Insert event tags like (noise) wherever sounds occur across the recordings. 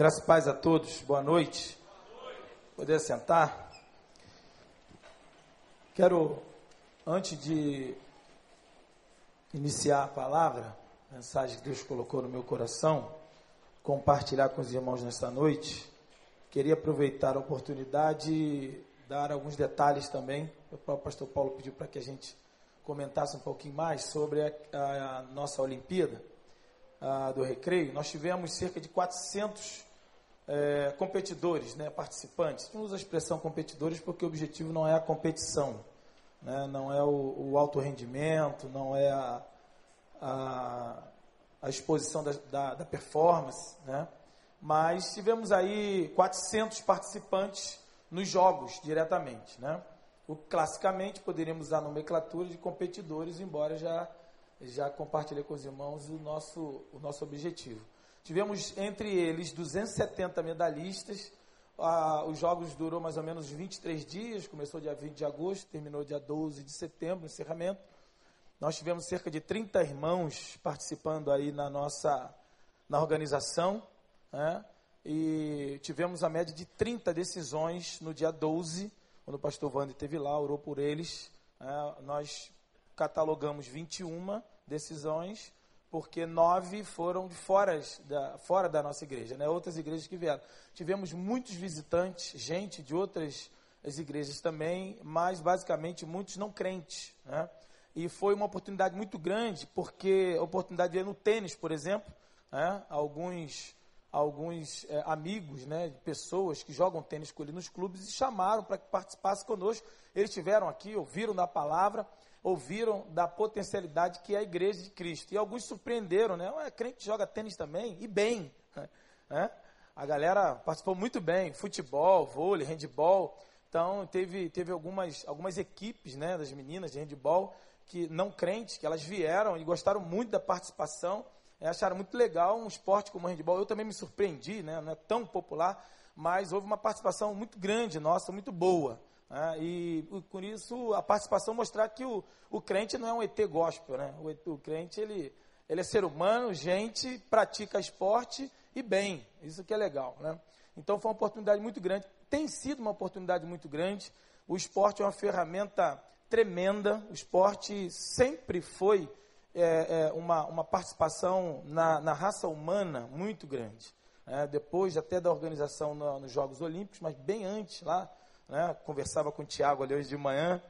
Graças e paz a todos, boa noite. Poder sentar. Quero, antes de iniciar a palavra, a mensagem que Deus colocou no meu coração, compartilhar com os irmãos nesta noite, queria aproveitar a oportunidade e dar alguns detalhes também. O próprio pastor Paulo pediu para que a gente comentasse um pouquinho mais sobre a, a, a nossa Olimpíada a, do Recreio. Nós tivemos cerca de 400 é, competidores, né, participantes. Não usa a expressão competidores porque o objetivo não é a competição, né, não é o, o alto rendimento, não é a, a, a exposição da, da, da performance, né, mas tivemos aí 400 participantes nos jogos diretamente, né. O, classicamente poderíamos usar a nomenclatura de competidores, embora já já compartilhei com os irmãos o nosso, o nosso objetivo. Tivemos entre eles 270 medalhistas. Ah, os jogos durou mais ou menos 23 dias, começou dia 20 de agosto, terminou dia 12 de setembro, encerramento. Nós tivemos cerca de 30 irmãos participando aí na nossa na organização, né? e tivemos a média de 30 decisões no dia 12, quando o pastor Wander esteve lá, orou por eles. Né? Nós catalogamos 21 decisões, porque nove foram de fora da, fora da nossa igreja, né? outras igrejas que vieram. Tivemos muitos visitantes, gente de outras as igrejas também, mas basicamente muitos não crentes. Né? E foi uma oportunidade muito grande, porque a oportunidade de ir no tênis, por exemplo, né? alguns alguns é, amigos, né, pessoas que jogam tênis com ele nos clubes e chamaram para que participasse conosco. Eles estiveram aqui, ouviram da palavra ouviram da potencialidade que é a igreja de Cristo. E alguns surpreenderam, né? Ué, crente joga tênis também, e bem. (laughs) Né? A galera participou muito bem, futebol, vôlei, handball. Então, teve, teve algumas, algumas equipes né, das meninas de handball que não crentes, que elas vieram e gostaram muito da participação, é, acharam muito legal um esporte como o handball. Eu também me surpreendi, né, não é tão popular, mas houve uma participação muito grande nossa, muito boa. Né? E por isso a participação mostrar que o, o crente não é um ET gospel, né? O, o crente ele, ele é ser humano, gente, pratica esporte e bem. Isso que é legal, né? Então foi uma oportunidade muito grande. Tem sido uma oportunidade muito grande. O esporte é uma ferramenta tremenda. O esporte sempre foi é, é, uma, uma participação na, na raça humana muito grande. É, depois até da organização no, nos Jogos Olímpicos, mas bem antes, lá né? Conversava com o Tiago ali hoje de manhã,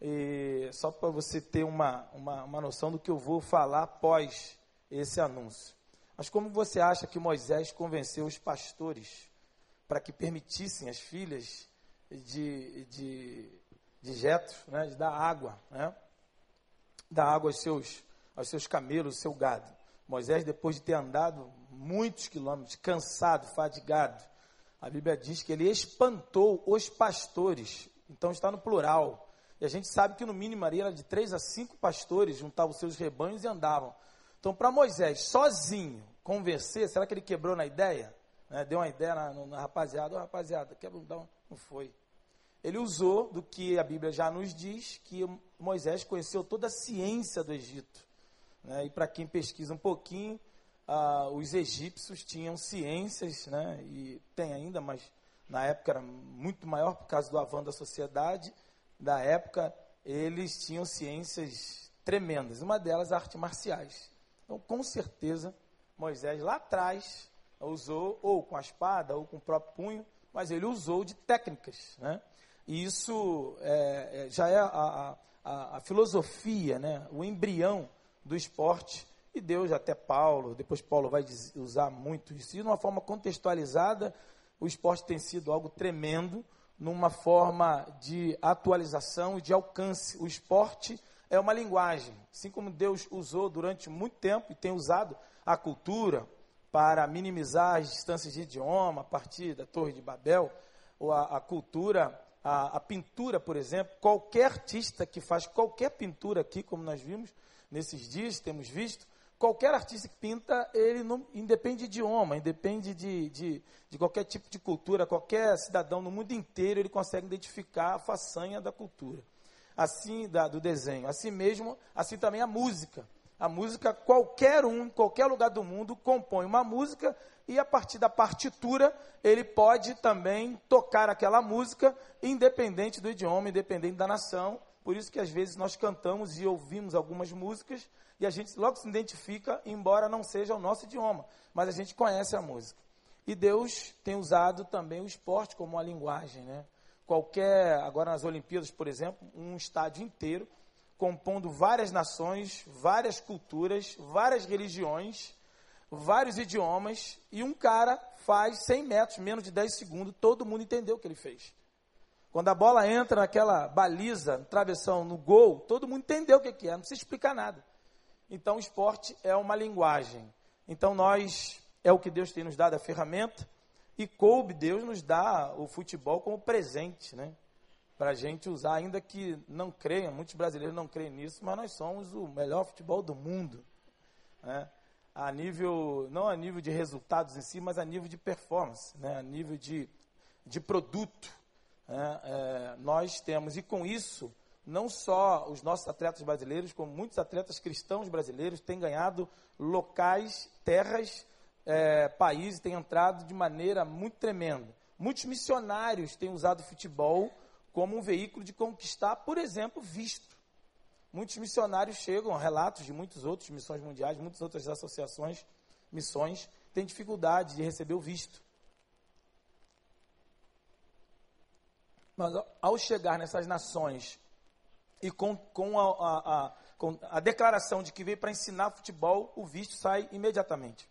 e só para você ter uma, uma, uma noção do que eu vou falar após esse anúncio. Mas como você acha que Moisés convenceu os pastores para que permitissem as filhas de, de, de Jetro, né, de dar água, né, dar água aos seus, aos seus camelos, ao seu gado? Moisés, depois de ter andado muitos quilômetros, cansado, fadigado, a Bíblia diz que ele espantou os pastores. Então está no plural. E a gente sabe que no mínimo Maria era de três a cinco pastores, juntavam seus rebanhos e andavam. Então, para Moisés, sozinho, convencer, será que ele quebrou na ideia? Né? Deu uma ideia na, na rapaziada, oh, rapaziada, quebra, não, não foi. Ele usou do que a Bíblia já nos diz, que Moisés conheceu toda a ciência do Egito. Né? E para quem pesquisa um pouquinho, ah, os egípcios tinham ciências, né, e tem ainda, mas na época era muito maior por causa do avanço da sociedade da época, eles tinham ciências tremendas, uma delas artes marciais. Então, com certeza, Moisés lá atrás usou ou com a espada ou com o próprio punho, mas ele usou de técnicas, né? E isso é, é, já é a, a, a filosofia, né? o embrião do esporte e Deus, até Paulo, depois Paulo vai usar muito isso. E de uma forma contextualizada, o esporte tem sido algo tremendo, numa forma de atualização e de alcance. O esporte é uma linguagem, assim como Deus usou durante muito tempo e tem usado a cultura para minimizar as distâncias de idioma, a partir da Torre de Babel, ou a, a cultura, a, a pintura, por exemplo. Qualquer artista que faz qualquer pintura aqui, como nós vimos nesses dias, temos visto, Qualquer artista que pinta, ele não independe de idioma, independe de, de, de, qualquer tipo de cultura, qualquer cidadão no mundo inteiro, ele consegue identificar a façanha da cultura, assim, da, do desenho. Assim mesmo, assim também a música. A música, qualquer um, em qualquer lugar do mundo, compõe uma música e a partir da partitura ele pode também tocar aquela música, independente do idioma, independente da nação. Por isso que às vezes nós cantamos e ouvimos algumas músicas e a gente logo se identifica, embora não seja o nosso idioma, mas a gente conhece a música. E Deus tem usado também o esporte como uma linguagem, né? Qualquer, agora nas Olimpíadas, por exemplo, um estádio inteiro compondo várias nações, várias culturas, várias religiões, vários idiomas, e um cara faz 100 metros, menos de 10 segundos, todo mundo entendeu o que ele fez. Quando a bola entra naquela baliza, travessão, no gol, todo mundo entendeu o que é, não precisa explicar nada. Então, esporte é uma linguagem. Então, nós, é o que Deus tem nos dado, a ferramenta, e coube Deus nos dá o futebol como presente, né? para a gente usar, ainda que não creiam, muitos brasileiros não creem nisso, mas nós somos o melhor futebol do mundo. Né? A nível, não a nível de resultados em si, mas a nível de performance, né? a nível de, de produto. Né? É, nós temos, e com isso, não só os nossos atletas brasileiros, como muitos atletas cristãos brasileiros têm ganhado locais, terras, é, países, têm entrado de maneira muito tremenda. Muitos missionários têm usado o futebol como um veículo de conquistar, por exemplo, visto. Muitos missionários chegam, relatos de muitos outros, missões mundiais, muitas outras associações, missões, têm dificuldade de receber o visto. Mas ao chegar nessas nações e com, com, a, a, a, com a declaração de que veio para ensinar futebol, o visto sai imediatamente.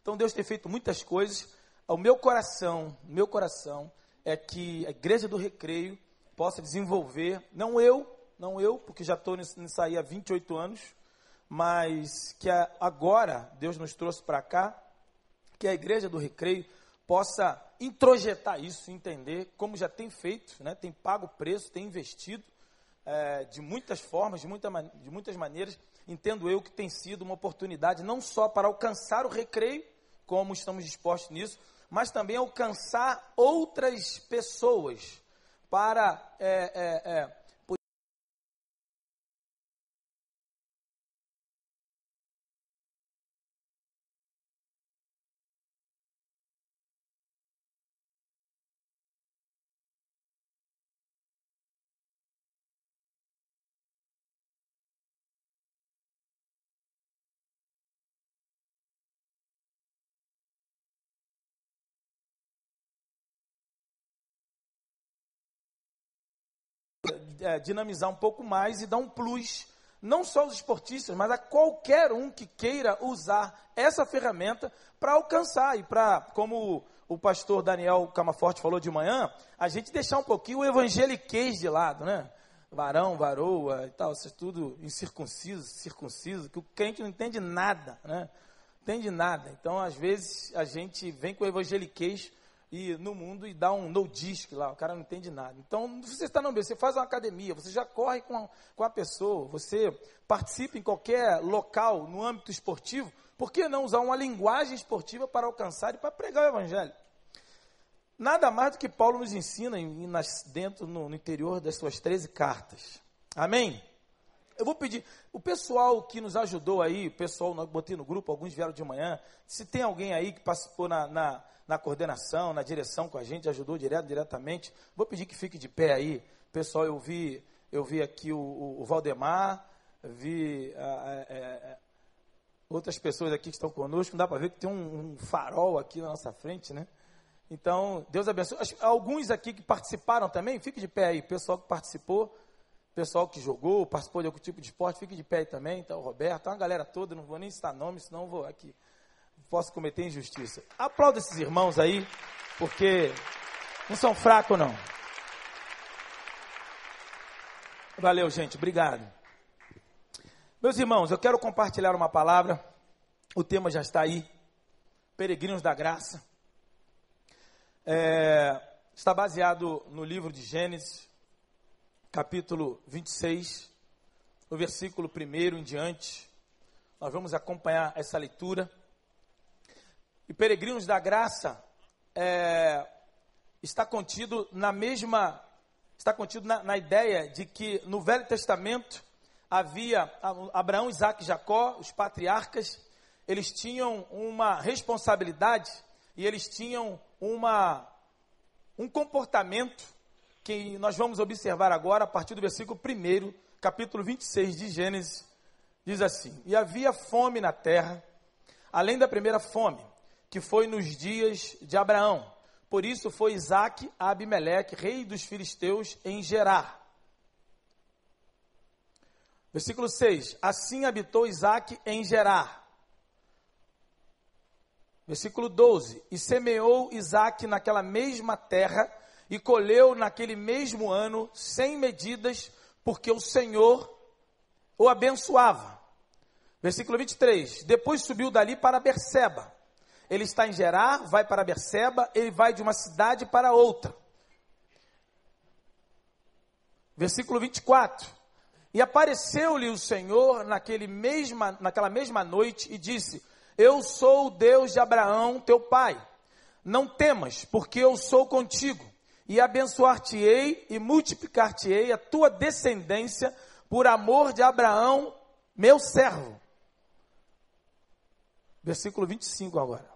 Então Deus tem feito muitas coisas. O meu coração, meu coração é que a igreja do recreio possa desenvolver, não eu, não eu, porque já estou nisso, aí há 28 anos, mas que agora Deus nos trouxe para cá, que a igreja do recreio possa introjetar isso, entender como já tem feito, né, tem pago o preço, tem investido é, de muitas formas, de, muita, de muitas maneiras. Entendo eu que tem sido uma oportunidade não só para alcançar o recreio, como estamos dispostos nisso, mas também alcançar outras pessoas para é, é, é, dinamizar um pouco mais e dar um plus, não só aos esportistas, mas a qualquer um que queira usar essa ferramenta para alcançar e para, como o pastor Daniel Camaforte falou de manhã, a gente deixar um pouquinho o evangeliquez de lado, né? Varão, varoa e tal, isso é tudo incircunciso, circunciso, que o crente não entende nada, né? Entende nada. Então, às vezes, a gente vem com o evangeliquez e no mundo e dá um no disc lá, o cara não entende nada. Então, você está no ambiente, você faz uma academia, você já corre com a, com a pessoa, você participa em qualquer local no âmbito esportivo, por que não usar uma linguagem esportiva para alcançar e para pregar o evangelho? Nada mais do que Paulo nos ensina em, nas, dentro, no, no interior das suas 13 cartas. Amém? Eu vou pedir, o pessoal que nos ajudou aí, o pessoal, botei no grupo, alguns vieram de manhã, se tem alguém aí que participou na, na na coordenação, na direção com a gente, ajudou direto, diretamente. Vou pedir que fique de pé aí. Pessoal, eu vi, eu vi aqui o, o, o Valdemar, vi é, outras pessoas aqui que estão conosco. Dá para ver que tem um, um, farol aqui na nossa frente, né? Então, Deus abençoe. Alguns aqui que participaram também, fique de pé aí. Pessoal que participou, pessoal que jogou, participou de algum tipo de esporte, fique de pé aí também. Então, Roberto, uma galera toda, não vou nem citar nomes, senão vou aqui posso cometer injustiça. Aplauda esses irmãos aí, porque não são fracos, não. Valeu, gente. Obrigado. Meus irmãos, eu quero compartilhar uma palavra. O tema já está aí. Peregrinos da Graça. É, está baseado no livro de Gênesis, capítulo 26, no versículo 1 em diante. Nós vamos acompanhar essa leitura e peregrinos da graça é, está contido na mesma, está contido na, na ideia de que no Velho Testamento havia Abraão, Isaac e Jacó, os patriarcas, eles tinham uma responsabilidade e eles tinham uma, um comportamento que nós vamos observar agora a partir do versículo 1, capítulo 26 de Gênesis, diz assim: E havia fome na terra, além da primeira fome, que foi nos dias de Abraão. Por isso foi Isaac a Abimeleque, rei dos filisteus, em Gerar. Versículo 6: Assim habitou Isaac em Gerar. Versículo 12: E semeou Isaac naquela mesma terra, e colheu naquele mesmo ano, sem medidas, porque o Senhor o abençoava. Versículo 23: Depois subiu dali para Berseba. Ele está em Gerar, vai para Berseba, ele vai de uma cidade para outra. Versículo 24: e apareceu-lhe o Senhor naquele mesma, naquela mesma noite e disse: Eu sou o Deus de Abraão, teu pai. Não temas, porque eu sou contigo, e abençoar-te-ei e multiplicar-te-ei a tua descendência por amor de Abraão, meu servo. Versículo 25 agora.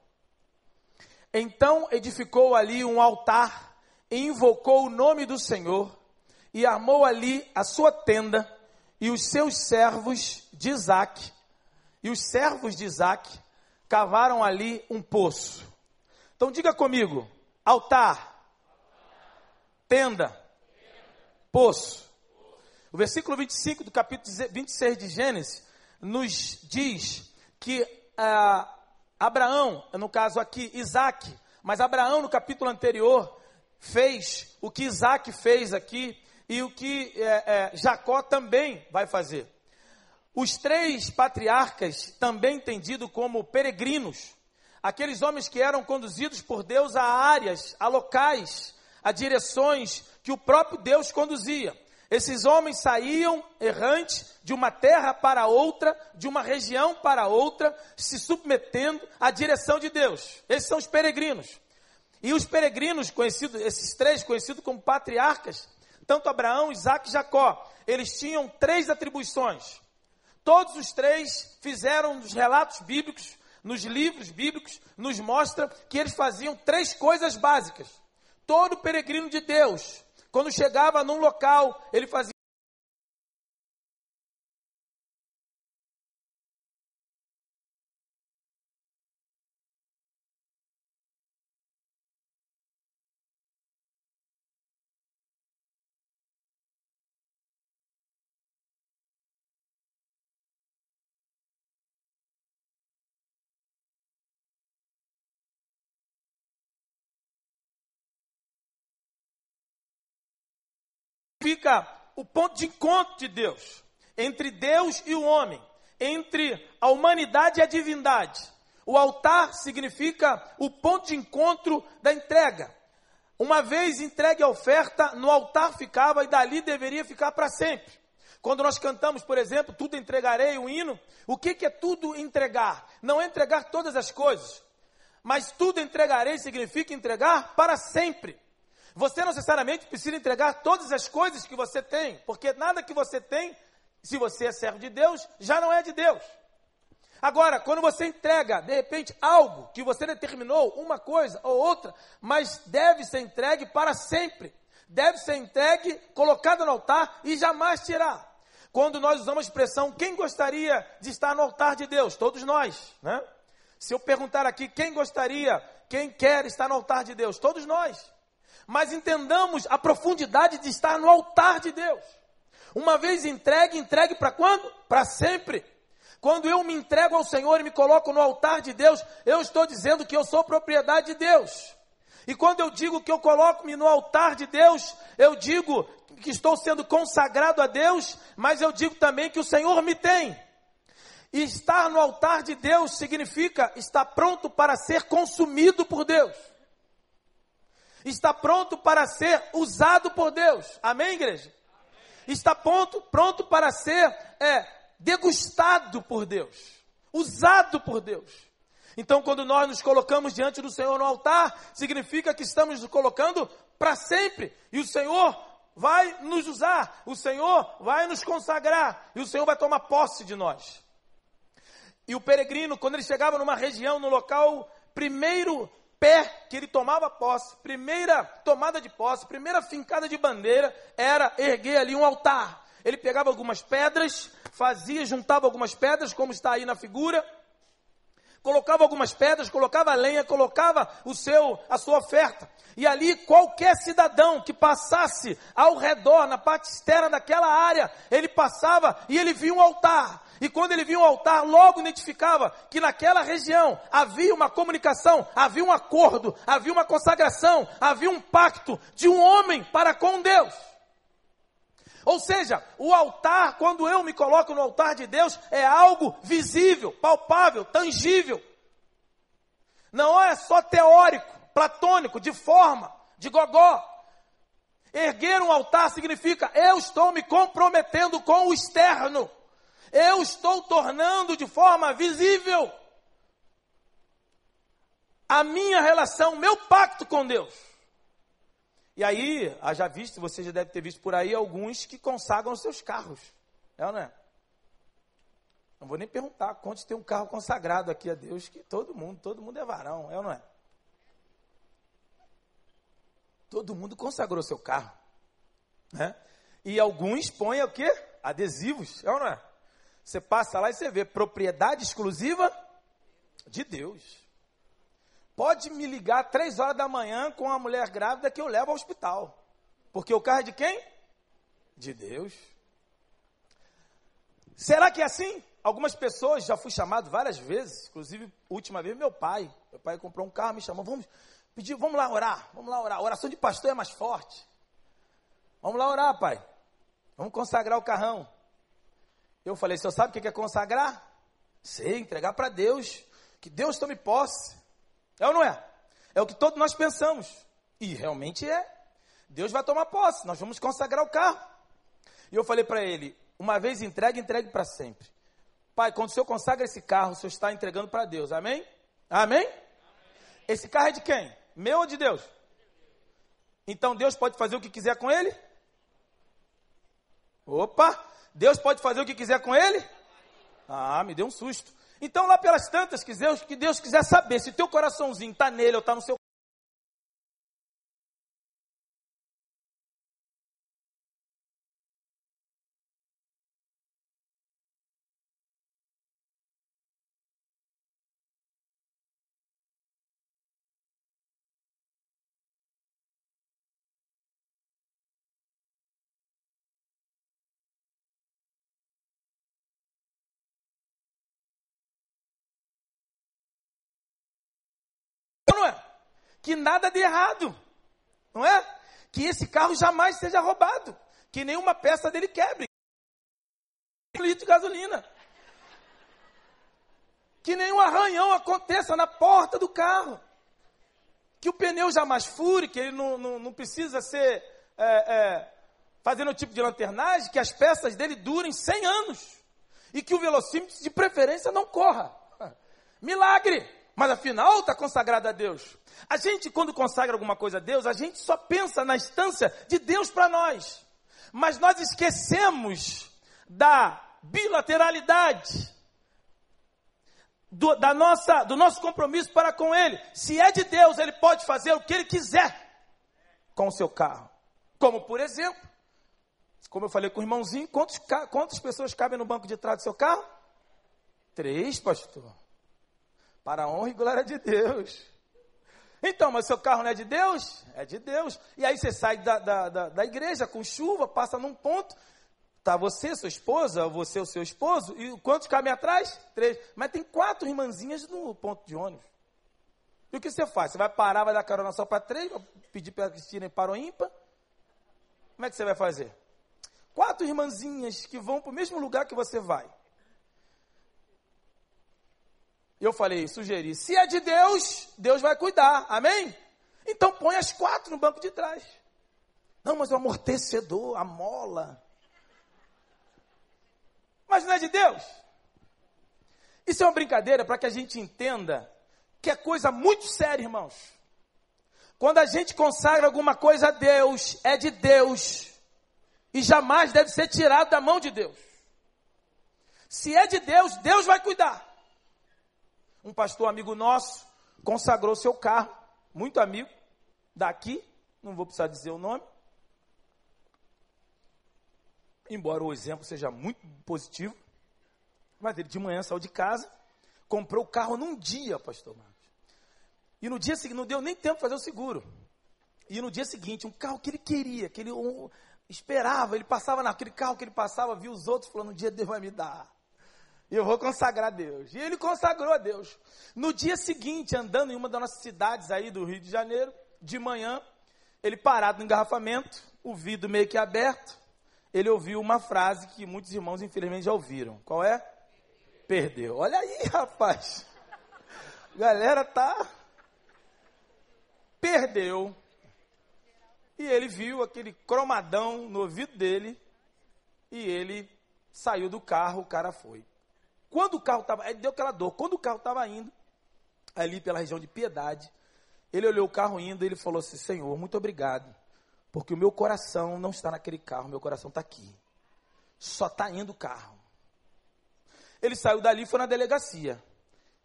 Então edificou ali um altar, e invocou o nome do Senhor, e armou ali a sua tenda, e os seus servos de Isaac, e os servos de Isaac cavaram ali um poço. Então diga comigo: altar, tenda, poço. O versículo 25 do capítulo 26 de Gênesis nos diz que ah, Abraão, no caso aqui, Isaac, mas Abraão no capítulo anterior fez o que Isaac fez aqui e o que é, é, Jacó também vai fazer. Os três patriarcas, também entendidos como peregrinos, aqueles homens que eram conduzidos por Deus a áreas, a locais, a direções que o próprio Deus conduzia. Esses homens saíam errantes de uma terra para outra, de uma região para outra, se submetendo à direção de Deus. Esses são os peregrinos. E os peregrinos, conhecidos, esses três conhecidos como patriarcas, tanto Abraão, Isaac e Jacó, eles tinham três atribuições. Todos os três fizeram nos relatos bíblicos, nos livros bíblicos, nos mostra que eles faziam três coisas básicas. Todo peregrino de Deus, quando chegava num local, ele fazia significa o ponto de encontro de Deus, entre Deus e o homem, entre a humanidade e a divindade. O altar significa o ponto de encontro da entrega. Uma vez entregue a oferta, no altar ficava e dali deveria ficar para sempre. Quando nós cantamos, por exemplo, tudo entregarei, o hino, o que, que é tudo entregar? Não é entregar todas as coisas, mas tudo entregarei significa entregar para sempre. Você não necessariamente precisa entregar todas as coisas que você tem, porque nada que você tem, se você é servo de Deus, já não é de Deus. Agora, quando você entrega, de repente, algo que você determinou, uma coisa ou outra, mas deve ser entregue para sempre, deve ser entregue, colocado no altar e jamais tirar. Quando nós usamos a expressão, quem gostaria de estar no altar de Deus? Todos nós, né? Se eu perguntar aqui, quem gostaria, quem quer estar no altar de Deus? Todos nós mas entendamos a profundidade de estar no altar de Deus. Uma vez entregue, entregue para quando? Para sempre. Quando eu me entrego ao Senhor e me coloco no altar de Deus, eu estou dizendo que eu sou propriedade de Deus. E quando eu digo que eu coloco-me no altar de Deus, eu digo que estou sendo consagrado a Deus, mas eu digo também que o Senhor me tem. E estar no altar de Deus significa estar pronto para ser consumido por Deus está pronto para ser usado por Deus. Amém, igreja? Está pronto, pronto para ser é, degustado por Deus, usado por Deus. Então, quando nós nos colocamos diante do Senhor no altar, significa que estamos nos colocando para sempre. E o Senhor vai nos usar, o Senhor vai nos consagrar e o Senhor vai tomar posse de nós. E o peregrino, quando ele chegava numa região, no local, primeiro pé que ele tomava posse, primeira tomada de posse, primeira fincada de bandeira, era erguer ali um altar. Ele pegava algumas pedras, fazia, juntava algumas pedras, como está aí na figura, colocava algumas pedras, colocava lenha, colocava o seu, a sua oferta. E ali qualquer cidadão que passasse ao redor, na parte externa daquela área, ele passava e ele via um altar. E quando ele via um altar, logo identificava que naquela região havia uma comunicação, havia um acordo, havia uma consagração, havia um pacto de um homem para com Deus. Ou seja, o altar, quando eu me coloco no altar de Deus, é algo visível, palpável, tangível. Não é só teórico, platônico, de forma, de gogó. Erguer um altar significa eu estou me comprometendo com o externo. Eu estou tornando de forma visível a minha relação, meu pacto com Deus. E aí, já visto, você já deve ter visto por aí alguns que consagram seus carros. É ou não é? Não vou nem perguntar quantos tem um carro consagrado aqui a Deus, que todo mundo, todo mundo é varão, é ou não é? Todo mundo consagrou seu carro. Né? E alguns põem o quê? Adesivos, é ou não é? Você passa lá e você vê propriedade exclusiva de Deus. Pode me ligar três horas da manhã com uma mulher grávida que eu levo ao hospital. Porque o carro é de quem? De Deus. Será que é assim? Algumas pessoas, já fui chamado várias vezes, inclusive, última vez, meu pai. Meu pai comprou um carro, me chamou, vamos pedir, vamos lá orar, vamos lá orar. A oração de pastor é mais forte. Vamos lá orar, pai. Vamos consagrar o carrão. Eu falei, senhor sabe o que é consagrar? Sei, entregar para Deus. Que Deus tome posse. É ou não é? É o que todos nós pensamos. E realmente é. Deus vai tomar posse, nós vamos consagrar o carro. E eu falei para ele: uma vez entregue, entregue para sempre. Pai, quando o senhor consagra esse carro, o senhor está entregando para Deus. Amém? Amém? Amém? Esse carro é de quem? Meu ou de Deus? Então Deus pode fazer o que quiser com ele? Opa! Deus pode fazer o que quiser com ele? Ah, me deu um susto. Então, lá pelas tantas, que Deus, que Deus quiser saber se teu coraçãozinho está nele ou está no seu que nada de errado, não é? Que esse carro jamais seja roubado, que nenhuma peça dele quebre, um litro de gasolina, que nenhum arranhão aconteça na porta do carro, que o pneu jamais fure, que ele não, não, não precisa ser é, é, fazendo o tipo de lanternagem, que as peças dele durem 100 anos e que o velocímetro de preferência não corra. Milagre! Mas afinal está consagrado a Deus. A gente, quando consagra alguma coisa a Deus, a gente só pensa na instância de Deus para nós. Mas nós esquecemos da bilateralidade, do, da nossa, do nosso compromisso para com Ele. Se é de Deus, Ele pode fazer o que Ele quiser com o seu carro. Como, por exemplo, como eu falei com o irmãozinho, quantos, quantas pessoas cabem no banco de trás do seu carro? Três, pastor. Para a honra e glória de Deus. Então, mas seu carro não é de Deus? É de Deus. E aí você sai da, da, da, da igreja com chuva, passa num ponto, tá você, sua esposa, você, o seu esposo, e quantos cabem atrás? Três. Mas tem quatro irmãzinhas no ponto de ônibus. E o que você faz? Você vai parar, vai dar carona só para três, vai pedir para Cristina ir para o ímpar? Como é que você vai fazer? Quatro irmãzinhas que vão para o mesmo lugar que você vai. Eu falei, sugeri, se é de Deus, Deus vai cuidar, amém? Então põe as quatro no banco de trás. Não, mas o amortecedor, a mola. Mas não é de Deus. Isso é uma brincadeira para que a gente entenda que é coisa muito séria, irmãos. Quando a gente consagra alguma coisa a Deus, é de Deus. e jamais deve ser tirado da mão de Deus. Se é de Deus, Deus vai cuidar. Um pastor amigo nosso consagrou seu carro, muito amigo, daqui, não vou precisar dizer o nome. Embora o exemplo seja muito positivo, mas ele de manhã saiu de casa, comprou o carro num dia, pastor Marcos. E no dia seguinte, não deu nem tempo fazer o seguro. E no dia seguinte, um carro que ele queria, que ele esperava, ele passava naquele carro que ele passava, viu os outros falando, um dia Deus vai me dar. Eu vou consagrar a Deus. E ele consagrou a Deus. No dia seguinte, andando em uma das nossas cidades aí do Rio de Janeiro, de manhã, ele parado no engarrafamento, o vidro meio que aberto, ele ouviu uma frase que muitos irmãos, infelizmente, já ouviram. Qual é? Perdeu. Olha aí, rapaz. Galera tá. Perdeu. E ele viu aquele cromadão no ouvido dele. E ele saiu do carro, o cara foi. Quando o carro estava, deu aquela dor. Quando o carro estava indo, ali pela região de Piedade, ele olhou o carro indo e ele falou assim: Senhor, muito obrigado, porque o meu coração não está naquele carro, meu coração está aqui. Só está indo o carro. Ele saiu dali e foi na delegacia.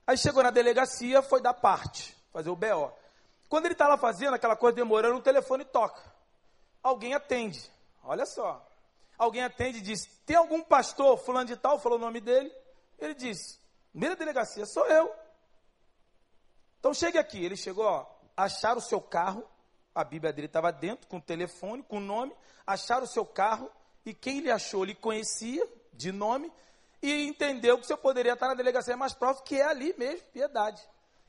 Aí chegou na delegacia, foi dar parte, fazer o BO. Quando ele está lá fazendo aquela coisa demorando, o telefone toca. Alguém atende. Olha só. Alguém atende e diz: Tem algum pastor, fulano de tal, falou o nome dele. Ele disse: Primeira delegacia, sou eu. Então chegue aqui. Ele chegou, ó, acharam o seu carro, a Bíblia dele estava dentro, com o telefone, com o nome, acharam o seu carro, e quem ele achou, ele conhecia de nome, e entendeu que você poderia estar na delegacia mais próxima, que é ali mesmo, piedade.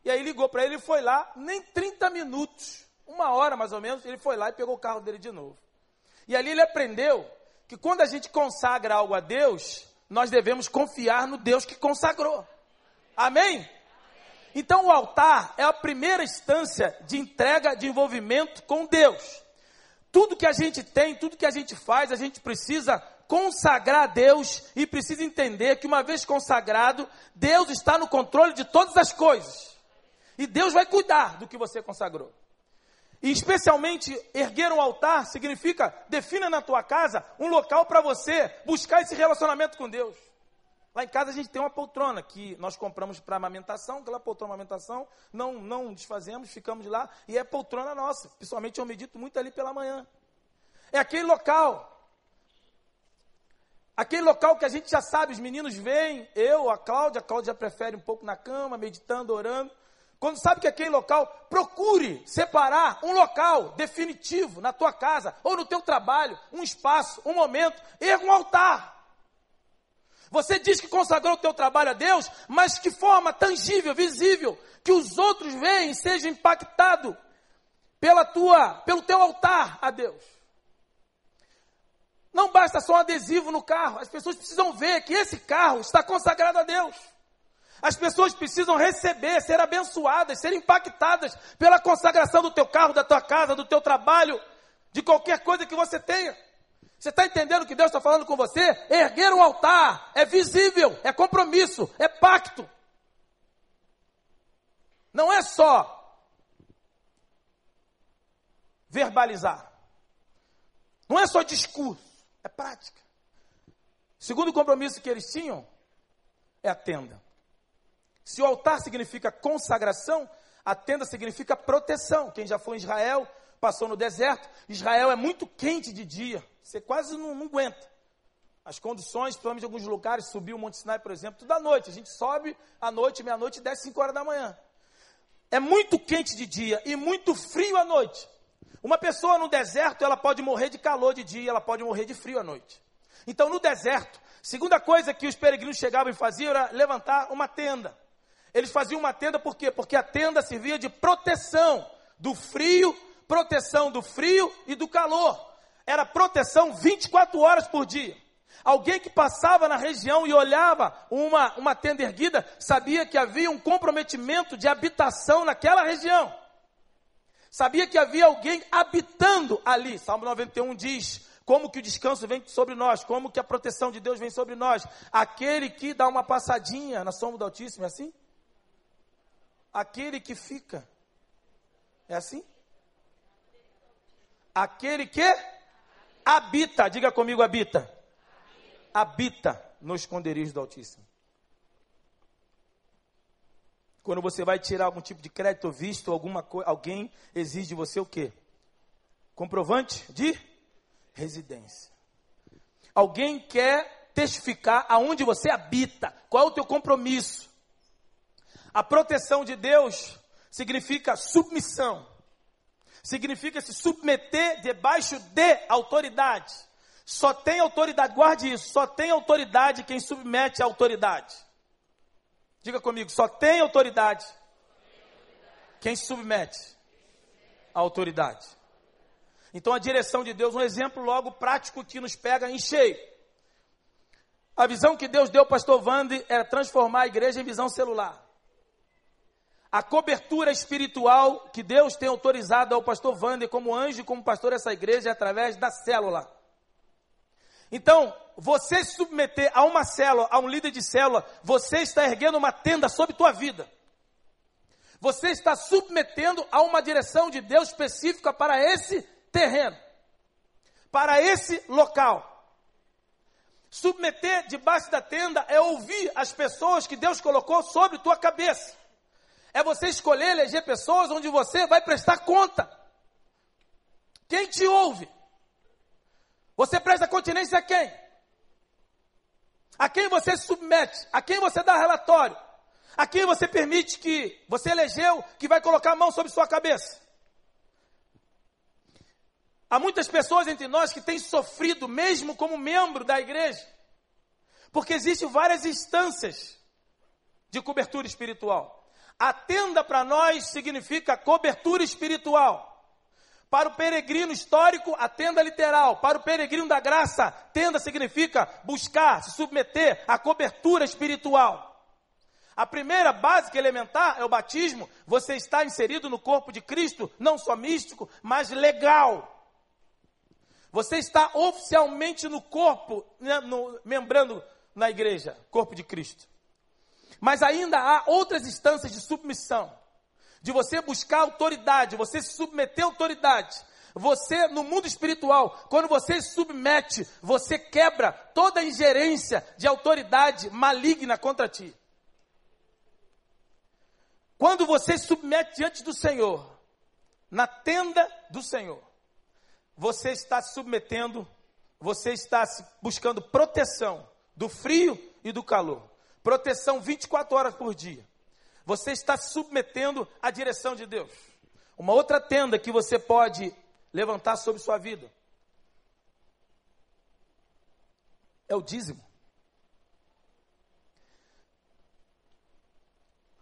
E aí ligou para ele, ele foi lá, nem 30 minutos, uma hora mais ou menos, ele foi lá e pegou o carro dele de novo. E ali ele aprendeu que quando a gente consagra algo a Deus, nós devemos confiar no Deus que consagrou. Amém? Então, o altar é a primeira instância de entrega, de envolvimento com Deus. Tudo que a gente tem, tudo que a gente faz, a gente precisa consagrar a Deus e precisa entender que, uma vez consagrado, Deus está no controle de todas as coisas. E Deus vai cuidar do que você consagrou. E especialmente erguer um altar significa defina na tua casa um local para você buscar esse relacionamento com Deus. Lá em casa a gente tem uma poltrona que nós compramos para amamentação, aquela poltrona amamentação, não, não desfazemos, ficamos lá, e é poltrona nossa. Pessoalmente eu medito muito ali pela manhã. É aquele local. Aquele local que a gente já sabe, os meninos vêm, eu, a Cláudia, a Cláudia já prefere um pouco na cama, meditando, orando. Quando sabe que aquele local, procure separar um local definitivo na tua casa ou no teu trabalho, um espaço, um momento, erga um altar. Você diz que consagrou o teu trabalho a Deus, mas que forma tangível, visível, que os outros veem seja impactado pela tua, pelo teu altar a Deus. Não basta só um adesivo no carro, as pessoas precisam ver que esse carro está consagrado a Deus. As pessoas precisam receber, ser abençoadas, ser impactadas pela consagração do teu carro, da tua casa, do teu trabalho, de qualquer coisa que você tenha. Você está entendendo o que Deus está falando com você? Erguer um altar é visível, é compromisso, é pacto. Não é só verbalizar. Não é só discurso, é prática. segundo compromisso que eles tinham é a tenda. Se o altar significa consagração, a tenda significa proteção. Quem já foi em Israel, passou no deserto. Israel é muito quente de dia, você quase não, não aguenta. As condições, principalmente em alguns lugares, subir o Monte Sinai, por exemplo, tudo à noite. A gente sobe à noite, meia-noite e desce 5 horas da manhã. É muito quente de dia e muito frio à noite. Uma pessoa no deserto, ela pode morrer de calor de dia, ela pode morrer de frio à noite. Então, no deserto, segunda coisa que os peregrinos chegavam e faziam era levantar uma tenda. Eles faziam uma tenda por quê? Porque a tenda servia de proteção do frio, proteção do frio e do calor. Era proteção 24 horas por dia. Alguém que passava na região e olhava uma, uma tenda erguida, sabia que havia um comprometimento de habitação naquela região. Sabia que havia alguém habitando ali. Salmo 91 diz: como que o descanso vem sobre nós, como que a proteção de Deus vem sobre nós. Aquele que dá uma passadinha na sombra do Altíssimo, é assim? Aquele que fica. É assim? Aquele que habita, diga comigo, habita. Habita no esconderijo do Altíssimo. Quando você vai tirar algum tipo de crédito ou visto, alguma alguém exige de você o quê? Comprovante de residência. Alguém quer testificar aonde você habita. Qual é o teu compromisso? A proteção de Deus significa submissão. Significa se submeter debaixo de autoridade. Só tem autoridade, guarde isso, só tem autoridade quem submete a autoridade. Diga comigo, só tem autoridade quem submete a autoridade. Então a direção de Deus, um exemplo logo prático que nos pega em cheio. A visão que Deus deu ao pastor Vande era transformar a igreja em visão celular. A cobertura espiritual que Deus tem autorizado ao pastor Wander como anjo, como pastor dessa igreja, é através da célula. Então, você se submeter a uma célula, a um líder de célula, você está erguendo uma tenda sobre tua vida. Você está submetendo a uma direção de Deus específica para esse terreno, para esse local. Submeter debaixo da tenda é ouvir as pessoas que Deus colocou sobre tua cabeça. É você escolher eleger pessoas onde você vai prestar conta. Quem te ouve? Você presta continência a quem? A quem você submete? A quem você dá relatório? A quem você permite que você elegeu que vai colocar a mão sobre sua cabeça? Há muitas pessoas entre nós que têm sofrido, mesmo como membro da igreja, porque existem várias instâncias de cobertura espiritual. A tenda para nós significa cobertura espiritual. Para o peregrino histórico, a tenda literal. Para o peregrino da graça, tenda significa buscar, se submeter à cobertura espiritual. A primeira básica elementar é o batismo. Você está inserido no corpo de Cristo, não só místico, mas legal. Você está oficialmente no corpo, né, no, membrando na igreja, corpo de Cristo. Mas ainda há outras instâncias de submissão. De você buscar autoridade, você se submeter à autoridade. Você, no mundo espiritual, quando você se submete, você quebra toda a ingerência de autoridade maligna contra ti. Quando você se submete diante do Senhor, na tenda do Senhor, você está se submetendo, você está buscando proteção do frio e do calor proteção 24 horas por dia. Você está submetendo à direção de Deus. Uma outra tenda que você pode levantar sobre sua vida é o dízimo.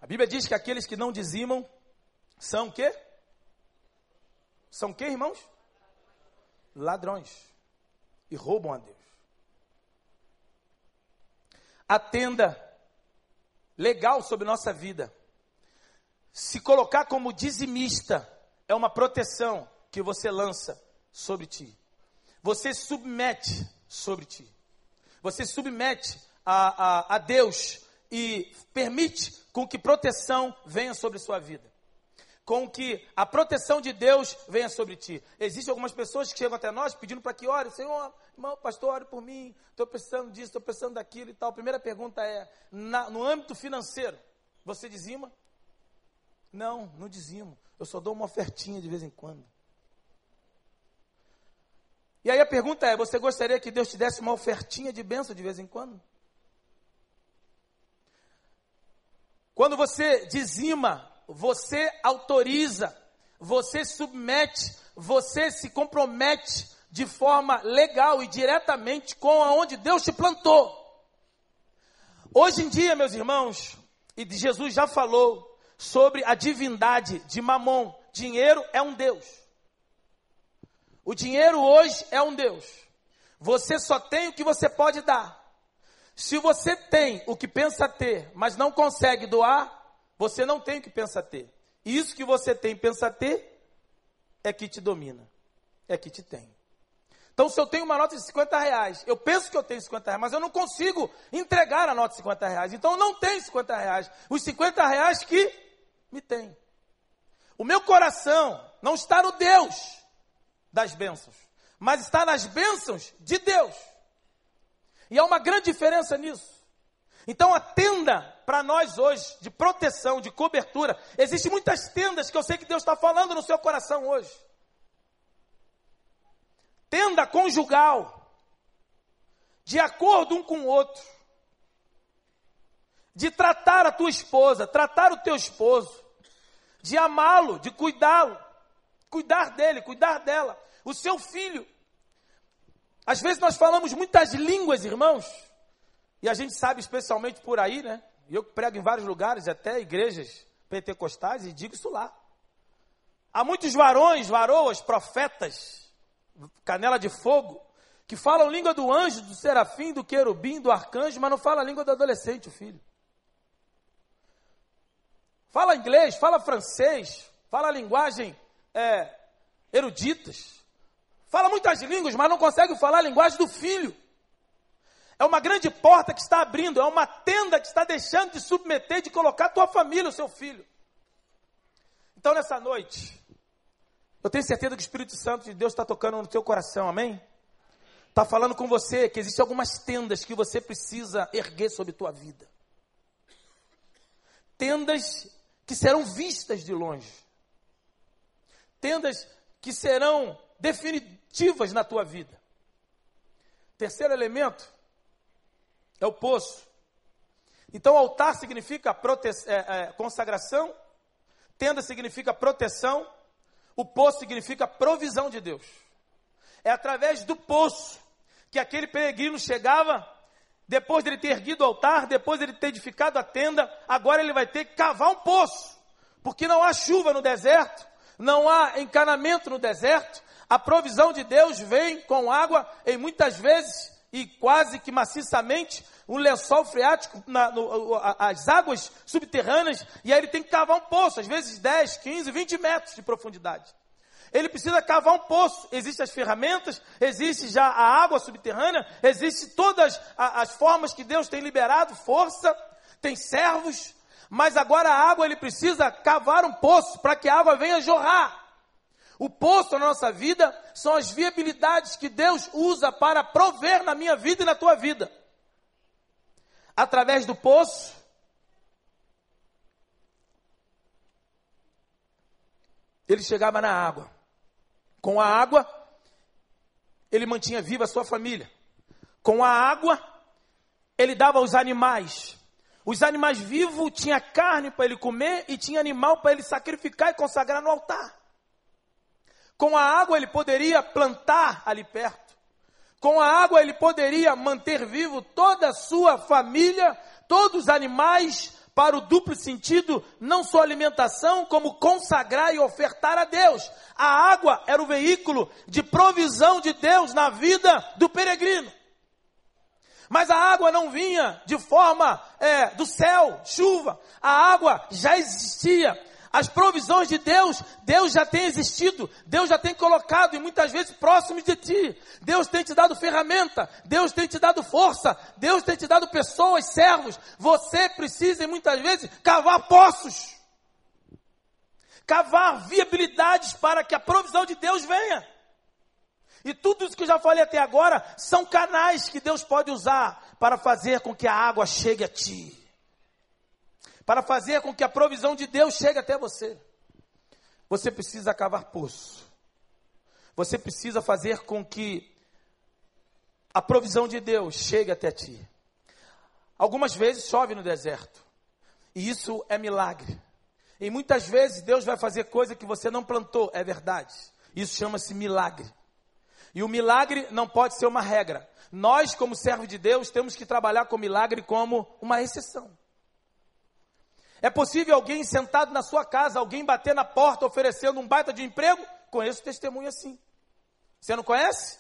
A Bíblia diz que aqueles que não dizimam são o quê? São o quê, irmãos? Ladrões. E roubam a Deus. A tenda legal sobre nossa vida. Se colocar como dizimista é uma proteção que você lança sobre ti. Você submete sobre ti. Você submete a, a, a Deus e permite com que proteção venha sobre sua vida com que a proteção de Deus venha sobre ti. Existem algumas pessoas que chegam até nós pedindo para que ore, Senhor, irmão, pastor, ore por mim, estou precisando disso, estou precisando daquilo e tal. Primeira pergunta é: na, no âmbito financeiro, você dizima? Não, não dizimo. Eu só dou uma ofertinha de vez em quando. E aí a pergunta é: você gostaria que Deus te desse uma ofertinha de bênção de vez em quando? Quando você dizima, você autoriza, você submete, você se compromete de forma legal e diretamente com aonde Deus te plantou. Hoje em dia, meus irmãos, e Jesus já falou sobre a divindade de Mamon. Dinheiro é um Deus. O dinheiro hoje é um Deus. Você só tem o que você pode dar. Se você tem o que pensa ter, mas não consegue doar, você não tem o que pensa ter. Isso que você tem pensa ter é que te domina, é que te tem. Então, se eu tenho uma nota de 50 reais, eu penso que eu tenho 50 reais, mas eu não consigo entregar a nota de 50 reais. Então, eu não tenho 50 reais. Os 50 reais que me tem. O meu coração não está no Deus das bênçãos, mas está nas bênçãos de Deus. E há uma grande diferença nisso. Então a tenda para nós hoje, de proteção, de cobertura, existem muitas tendas que eu sei que Deus está falando no seu coração hoje. Tenda conjugal, de acordo um com o outro, de tratar a tua esposa, tratar o teu esposo, de amá-lo, de cuidá-lo, cuidar dele, cuidar dela, o seu filho. Às vezes nós falamos muitas línguas, irmãos, e a gente sabe especialmente por aí, né? Eu prego em vários lugares, até igrejas pentecostais, e digo isso lá. Há muitos varões, varoas, profetas, canela de fogo, que falam língua do anjo, do serafim, do querubim, do arcanjo, mas não fala a língua do adolescente, o filho. Fala inglês, fala francês, fala linguagem é, eruditas. Fala muitas línguas, mas não consegue falar a linguagem do filho. É uma grande porta que está abrindo, é uma tenda que está deixando de submeter, de colocar a tua família, o seu filho. Então, nessa noite, eu tenho certeza que o Espírito Santo de Deus está tocando no teu coração, amém? Está falando com você que existem algumas tendas que você precisa erguer sobre tua vida. Tendas que serão vistas de longe. Tendas que serão definitivas na tua vida. Terceiro elemento é o poço. Então, altar significa é, é, consagração, tenda significa proteção, o poço significa provisão de Deus. É através do poço que aquele peregrino chegava, depois dele ter erguido o altar, depois dele ter edificado a tenda, agora ele vai ter que cavar um poço, porque não há chuva no deserto, não há encanamento no deserto, a provisão de Deus vem com água, e muitas vezes e quase que maciçamente um lençol freático, na, no, as águas subterrâneas, e aí ele tem que cavar um poço, às vezes 10, 15, 20 metros de profundidade. Ele precisa cavar um poço. Existem as ferramentas, existe já a água subterrânea, existem todas as formas que Deus tem liberado, força, tem servos, mas agora a água ele precisa cavar um poço para que a água venha jorrar. O poço na nossa vida são as viabilidades que Deus usa para prover na minha vida e na tua vida. Através do poço, ele chegava na água. Com a água, ele mantinha viva a sua família. Com a água, ele dava aos animais. Os animais vivos tinha carne para ele comer e tinha animal para ele sacrificar e consagrar no altar. Com a água ele poderia plantar ali perto. Com a água ele poderia manter vivo toda a sua família, todos os animais, para o duplo sentido, não só alimentação, como consagrar e ofertar a Deus. A água era o veículo de provisão de Deus na vida do peregrino. Mas a água não vinha de forma é, do céu, chuva. A água já existia. As provisões de Deus, Deus já tem existido, Deus já tem colocado e muitas vezes próximo de ti. Deus tem te dado ferramenta, Deus tem te dado força, Deus tem te dado pessoas, servos. Você precisa muitas vezes cavar poços, cavar viabilidades para que a provisão de Deus venha. E tudo isso que eu já falei até agora são canais que Deus pode usar para fazer com que a água chegue a ti para fazer com que a provisão de Deus chegue até você. Você precisa cavar poço. Você precisa fazer com que a provisão de Deus chegue até ti. Algumas vezes chove no deserto. E isso é milagre. E muitas vezes Deus vai fazer coisa que você não plantou, é verdade. Isso chama-se milagre. E o milagre não pode ser uma regra. Nós, como servos de Deus, temos que trabalhar com milagre como uma exceção. É possível alguém sentado na sua casa, alguém bater na porta oferecendo um baita de emprego? Conheço testemunho assim. Você não conhece?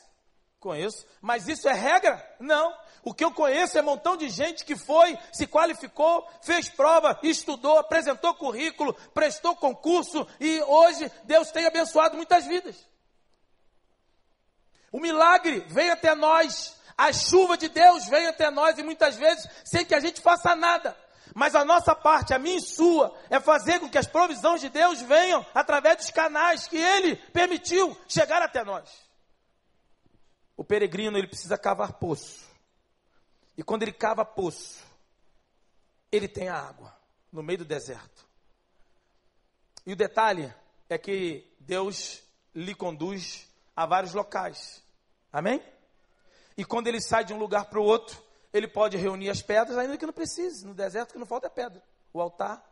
Conheço. Mas isso é regra? Não. O que eu conheço é um montão de gente que foi, se qualificou, fez prova, estudou, apresentou currículo, prestou concurso e hoje Deus tem abençoado muitas vidas. O milagre vem até nós, a chuva de Deus vem até nós e muitas vezes sem que a gente faça nada. Mas a nossa parte, a minha e sua, é fazer com que as provisões de Deus venham através dos canais que Ele permitiu chegar até nós. o peregrino ele precisa cavar poço. E quando ele cava poço, ele tem a água no meio do deserto. E o detalhe é que Deus lhe conduz a vários locais. Amém? E quando ele sai de um lugar para o outro, ele pode reunir as pedras, ainda que não precise. No deserto que não falta é pedra, o altar.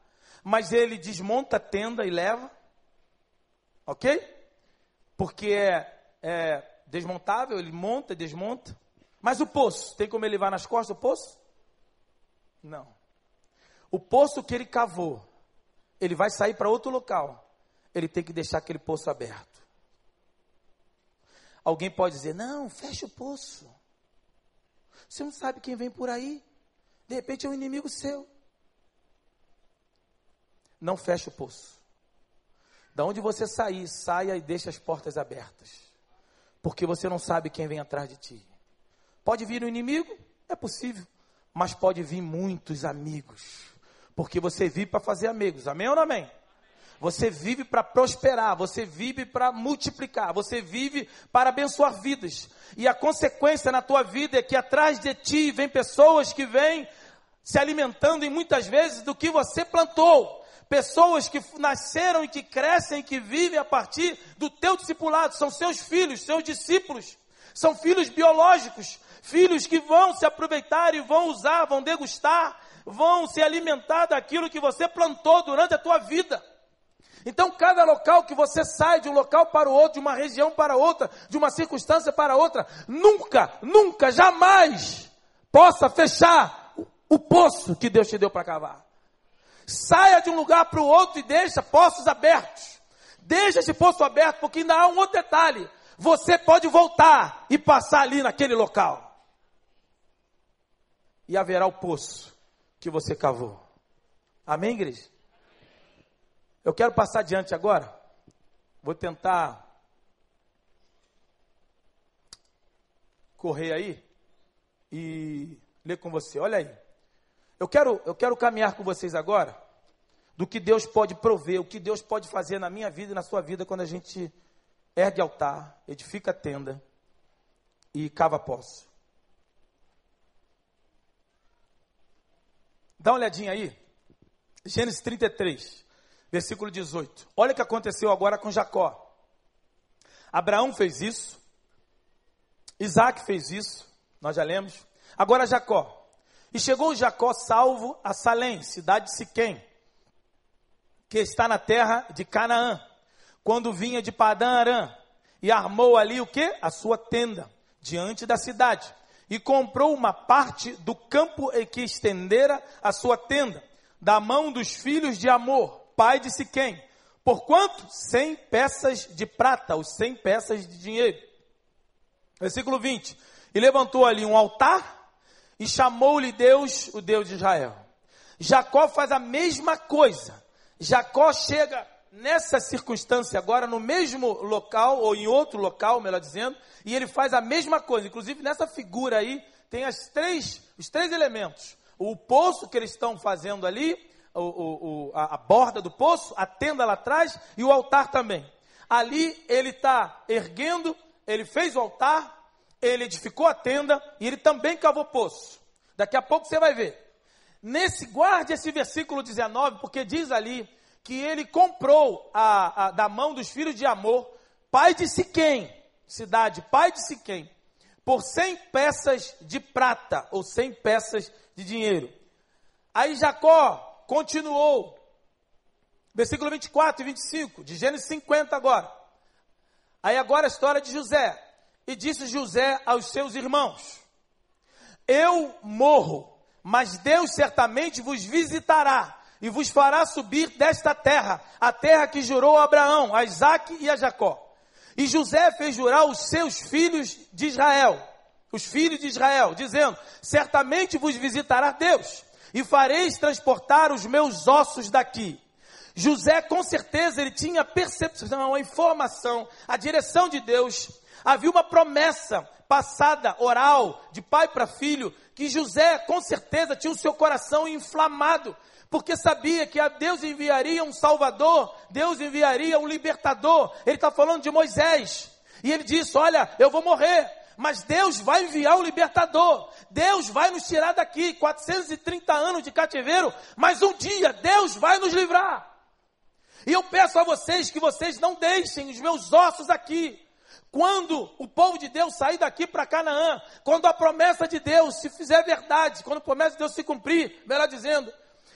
Mas ele desmonta a tenda e leva. Ok? Porque é, é desmontável, ele monta e desmonta. Mas o poço, tem como ele levar nas costas o poço? Não. O poço que ele cavou, ele vai sair para outro local. Ele tem que deixar aquele poço aberto. Alguém pode dizer: não, fecha o poço. Você não sabe quem vem por aí. De repente é um inimigo seu. Não feche o poço. Da onde você sair, saia e deixe as portas abertas. Porque você não sabe quem vem atrás de ti. Pode vir um inimigo? É possível. Mas pode vir muitos amigos. Porque você vive para fazer amigos. Amém ou não amém? Você vive para prosperar, você vive para multiplicar, você vive para abençoar vidas. E a consequência na tua vida é que atrás de ti vem pessoas que vêm se alimentando e muitas vezes do que você plantou. Pessoas que nasceram e que crescem e que vivem a partir do teu discipulado, são seus filhos, seus discípulos, são filhos biológicos, filhos que vão se aproveitar e vão usar, vão degustar, vão se alimentar daquilo que você plantou durante a tua vida. Então, cada local que você sai de um local para o outro, de uma região para outra, de uma circunstância para outra, nunca, nunca, jamais possa fechar o poço que Deus te deu para cavar. Saia de um lugar para o outro e deixa poços abertos. Deixa esse poço aberto, porque ainda há um outro detalhe. Você pode voltar e passar ali naquele local. E haverá o poço que você cavou. Amém, igreja? Eu quero passar adiante agora. Vou tentar correr aí e ler com você. Olha aí. Eu quero, eu quero caminhar com vocês agora do que Deus pode prover, o que Deus pode fazer na minha vida e na sua vida quando a gente ergue altar, edifica tenda e cava poço. Dá uma olhadinha aí. Gênesis 33 versículo 18. Olha o que aconteceu agora com Jacó. Abraão fez isso, Isaac fez isso, nós já lemos. Agora Jacó. E chegou Jacó salvo a Salém, cidade de Siquém, que está na terra de Canaã, quando vinha de Padã Arã, e armou ali o que? A sua tenda, diante da cidade, e comprou uma parte do campo em que estendera a sua tenda, da mão dos filhos de Amor, pai de Siquém. Por quanto? Cem peças de prata, ou cem peças de dinheiro. Versículo 20. E levantou ali um altar e chamou-lhe Deus, o Deus de Israel. Jacó faz a mesma coisa. Jacó chega nessa circunstância agora no mesmo local, ou em outro local, melhor dizendo, e ele faz a mesma coisa. Inclusive nessa figura aí tem as três, os três elementos. O poço que eles estão fazendo ali, o, o, a, a borda do poço, a tenda lá atrás e o altar também. Ali ele está erguendo, ele fez o altar, ele edificou a tenda e ele também cavou poço. Daqui a pouco você vai ver. Nesse, guarde esse versículo 19, porque diz ali que ele comprou a, a, da mão dos filhos de Amor, pai de Siquém, cidade, pai de Siquém, por 100 peças de prata, ou 100 peças de dinheiro. Aí Jacó continuou. Versículo 24 e 25, de Gênesis 50 agora. Aí agora a história de José. E disse José aos seus irmãos: Eu morro, mas Deus certamente vos visitará e vos fará subir desta terra, a terra que jurou a Abraão, a Isaac e a Jacó. E José fez jurar os seus filhos de Israel, os filhos de Israel, dizendo: Certamente vos visitará Deus e fareis transportar os meus ossos daqui. José, com certeza, ele tinha percepção, a informação, a direção de Deus. Havia uma promessa passada, oral, de pai para filho, que José, com certeza, tinha o seu coração inflamado, porque sabia que a Deus enviaria um Salvador, Deus enviaria um libertador. Ele está falando de Moisés. E ele disse: Olha, eu vou morrer, mas Deus vai enviar o libertador. Deus vai nos tirar daqui, 430 anos de cativeiro, mas um dia Deus vai nos livrar. E eu peço a vocês que vocês não deixem os meus ossos aqui. Quando o povo de Deus sair daqui para Canaã, quando a promessa de Deus se fizer verdade, quando a promessa de Deus se cumprir, melhor dizendo,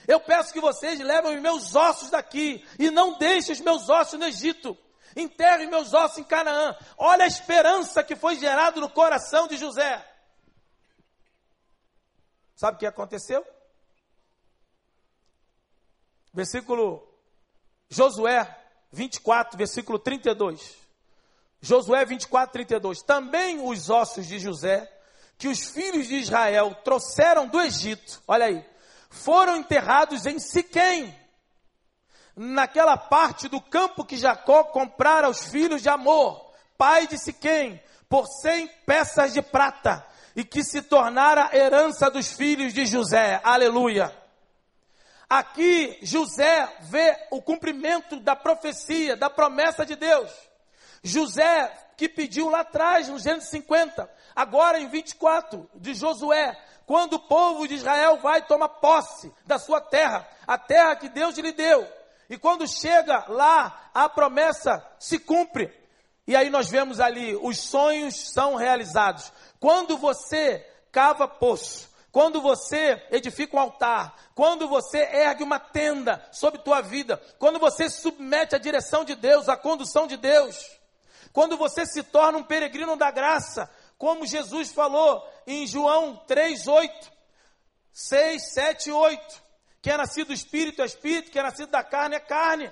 eu peço que vocês levem os meus ossos daqui e não deixem os meus ossos no Egito. Enterrem meus ossos em Canaã. Olha a esperança que foi gerada no coração de José. Sabe o que aconteceu? Versículo Josué 24, versículo 32. Josué 24, 32. Também os ossos de José, que os filhos de Israel trouxeram do Egito, olha aí, foram enterrados em Siquém, naquela parte do campo que Jacó comprara aos filhos de Amor, pai de Siquém, por cem peças de prata, e que se tornara herança dos filhos de José. Aleluia. Aqui José vê o cumprimento da profecia, da promessa de Deus. José, que pediu lá atrás, no Gênesis 50, agora em 24, de Josué, quando o povo de Israel vai tomar posse da sua terra, a terra que Deus lhe deu. E quando chega lá, a promessa se cumpre. E aí nós vemos ali, os sonhos são realizados. Quando você cava poço, quando você edifica um altar, quando você ergue uma tenda sobre tua vida, quando você submete a direção de Deus, a condução de Deus, quando você se torna um peregrino da graça, como Jesus falou em João 3, 8, 6, 7, 8. Que é nascido do espírito é espírito, que é nascido da carne é carne.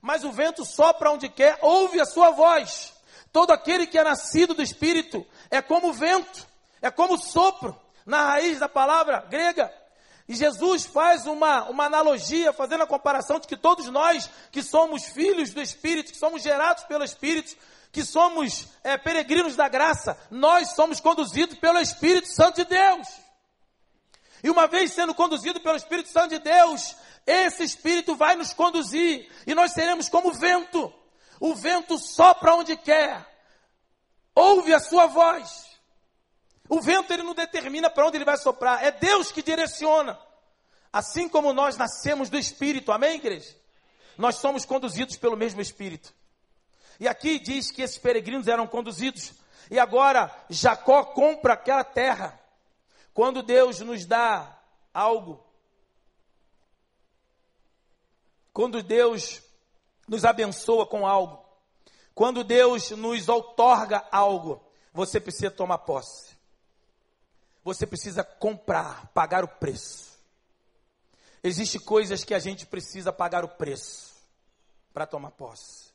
Mas o vento sopra onde quer, ouve a sua voz. Todo aquele que é nascido do espírito é como vento, é como sopro, na raiz da palavra grega. E Jesus faz uma, uma analogia, fazendo a comparação de que todos nós, que somos filhos do Espírito, que somos gerados pelo Espírito, que somos é, peregrinos da graça, nós somos conduzidos pelo Espírito Santo de Deus. E uma vez sendo conduzido pelo Espírito Santo de Deus, esse Espírito vai nos conduzir e nós seremos como vento. O vento sopra onde quer, ouve a sua voz. O vento ele não determina para onde ele vai soprar, é Deus que direciona. Assim como nós nascemos do Espírito, amém, igreja? Nós somos conduzidos pelo mesmo Espírito. E aqui diz que esses peregrinos eram conduzidos. E agora Jacó compra aquela terra. Quando Deus nos dá algo, quando Deus nos abençoa com algo, quando Deus nos outorga algo, você precisa tomar posse. Você precisa comprar, pagar o preço. Existem coisas que a gente precisa pagar o preço para tomar posse.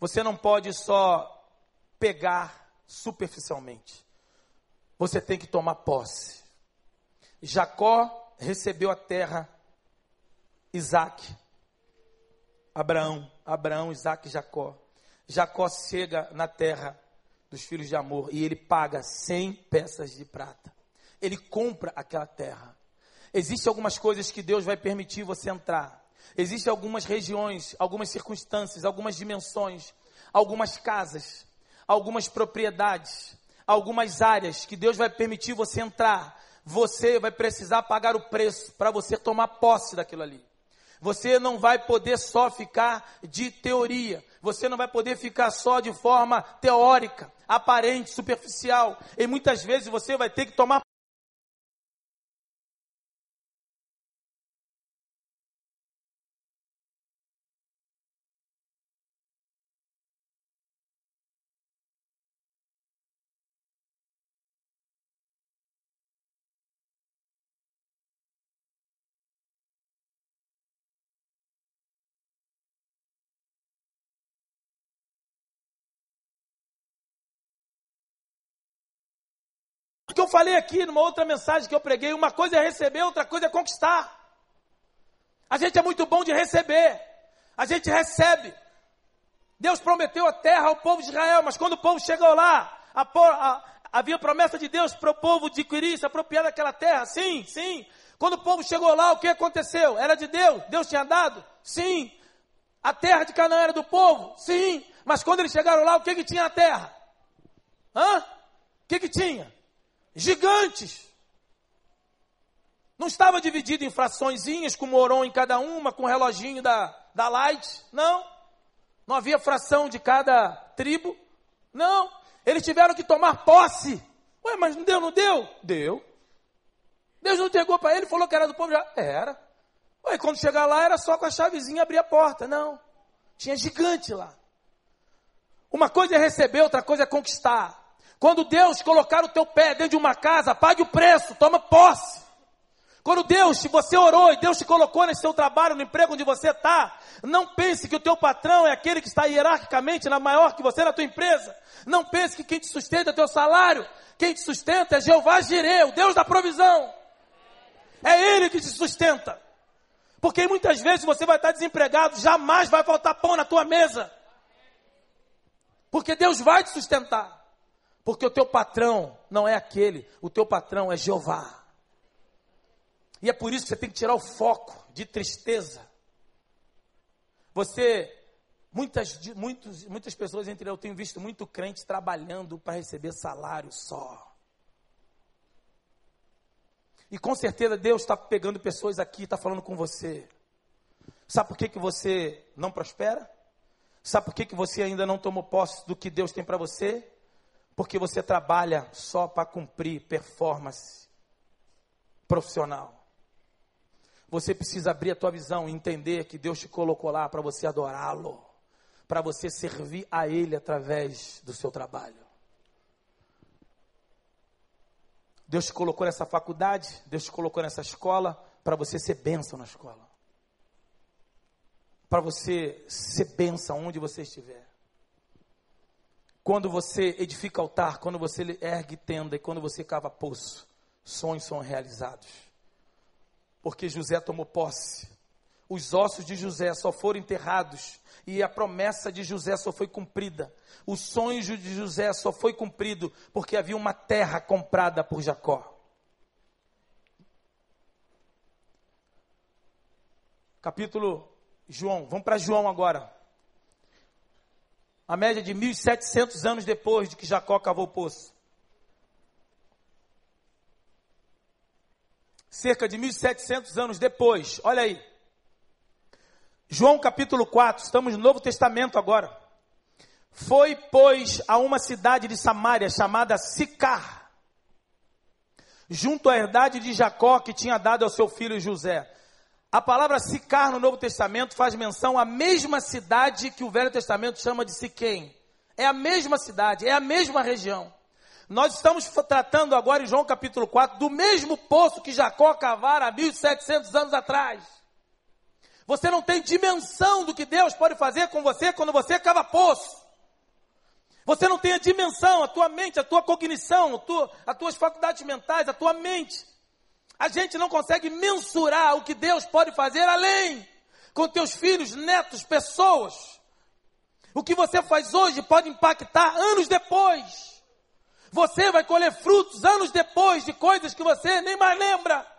Você não pode só pegar superficialmente. Você tem que tomar posse. Jacó recebeu a terra, Isaac, Abraão, Abraão, Isaac e Jacó. Jacó chega na terra dos filhos de amor e ele paga 100 peças de prata. Ele compra aquela terra. Existem algumas coisas que Deus vai permitir você entrar. Existem algumas regiões, algumas circunstâncias, algumas dimensões, algumas casas, algumas propriedades, algumas áreas que Deus vai permitir você entrar. Você vai precisar pagar o preço para você tomar posse daquilo ali. Você não vai poder só ficar de teoria. Você não vai poder ficar só de forma teórica, aparente, superficial. E muitas vezes você vai ter que tomar eu falei aqui numa outra mensagem que eu preguei, uma coisa é receber, outra coisa é conquistar. A gente é muito bom de receber. A gente recebe. Deus prometeu a terra ao povo de Israel, mas quando o povo chegou lá, a, a, havia promessa de Deus para o povo adquirir, se apropriar daquela terra. Sim, sim. Quando o povo chegou lá, o que aconteceu? Era de Deus? Deus tinha dado? Sim. A terra de Canaã era do povo? Sim. Mas quando eles chegaram lá, o que, que tinha na terra? Hã? O que, que tinha? Gigantes. Não estava dividido em fraçõezinhas, com moron em cada uma, com o reloginho da, da Light. Não. Não havia fração de cada tribo. Não. Eles tiveram que tomar posse. Ué, mas não deu, não deu? Deu. Deus não entregou para ele, falou que era do povo, já era. Ué, quando chegar lá era só com a chavezinha abrir a porta. Não. Tinha gigante lá. Uma coisa é receber, outra coisa é conquistar. Quando Deus colocar o teu pé dentro de uma casa, pague o preço, toma posse. Quando Deus, se você orou e Deus te colocou nesse seu trabalho, no emprego onde você está, não pense que o teu patrão é aquele que está hierarquicamente na maior que você na tua empresa. Não pense que quem te sustenta é teu salário. Quem te sustenta é Jeová Jireh, o Deus da provisão. É Ele que te sustenta. Porque muitas vezes você vai estar desempregado, jamais vai faltar pão na tua mesa. Porque Deus vai te sustentar. Porque o teu patrão não é aquele, o teu patrão é Jeová. E é por isso que você tem que tirar o foco de tristeza. Você, muitas, muitos, muitas pessoas entre eu tenho visto muito crente trabalhando para receber salário só. E com certeza Deus está pegando pessoas aqui, está falando com você. Sabe por que, que você não prospera? Sabe por que, que você ainda não tomou posse do que Deus tem para você? Porque você trabalha só para cumprir performance profissional. Você precisa abrir a tua visão e entender que Deus te colocou lá para você adorá-lo, para você servir a Ele através do seu trabalho. Deus te colocou nessa faculdade, Deus te colocou nessa escola para você ser bênção na escola. Para você ser bênção onde você estiver. Quando você edifica altar, quando você ergue tenda e quando você cava poço, sonhos são realizados porque José tomou posse. Os ossos de José só foram enterrados e a promessa de José só foi cumprida. O sonho de José só foi cumprido porque havia uma terra comprada por Jacó. Capítulo João, vamos para João agora. A média de 1700 anos depois de que Jacó cavou o poço. cerca de 1700 anos depois. Olha aí. João capítulo 4, estamos no Novo Testamento agora. Foi, pois, a uma cidade de Samaria chamada Sicar, junto à herdade de Jacó que tinha dado ao seu filho José. A palavra Sicar no Novo Testamento faz menção à mesma cidade que o Velho Testamento chama de Siquém. É a mesma cidade, é a mesma região. Nós estamos tratando agora em João capítulo 4 do mesmo poço que Jacó cavara há 1700 anos atrás. Você não tem dimensão do que Deus pode fazer com você quando você cava poço. Você não tem a dimensão, a tua mente, a tua cognição, a tua, as tuas faculdades mentais, a tua mente. A gente não consegue mensurar o que Deus pode fazer além com teus filhos, netos, pessoas. O que você faz hoje pode impactar anos depois. Você vai colher frutos anos depois de coisas que você nem mais lembra.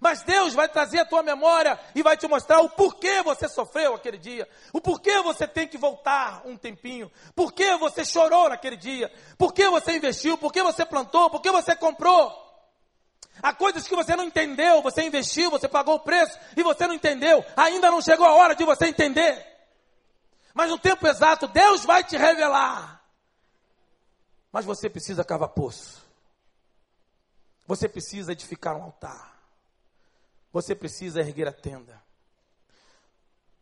Mas Deus vai trazer a tua memória e vai te mostrar o porquê você sofreu aquele dia, o porquê você tem que voltar um tempinho, por que você chorou naquele dia, por que você investiu, por que você plantou, por que você comprou. Há coisas que você não entendeu, você investiu, você pagou o preço e você não entendeu, ainda não chegou a hora de você entender. Mas no tempo exato, Deus vai te revelar. Mas você precisa cavar poço. Você precisa edificar um altar. Você precisa erguer a tenda.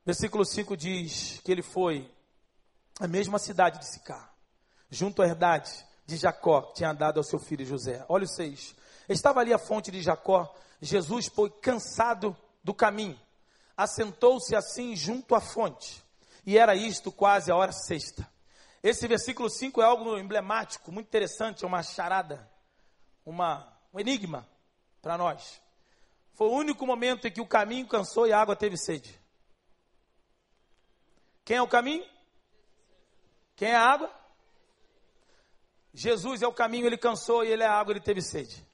Versículo 5 diz que ele foi à mesma cidade de Sicá, junto à herdade de Jacó, que tinha dado ao seu filho José. Olha o 6. Estava ali a fonte de Jacó. Jesus foi cansado do caminho. Assentou-se assim junto à fonte. E era isto quase a hora sexta. Esse versículo 5 é algo emblemático, muito interessante, é uma charada, uma, um enigma para nós. Foi o único momento em que o caminho cansou e a água teve sede. Quem é o caminho? Quem é a água? Jesus é o caminho, ele cansou e ele é a água, ele teve sede.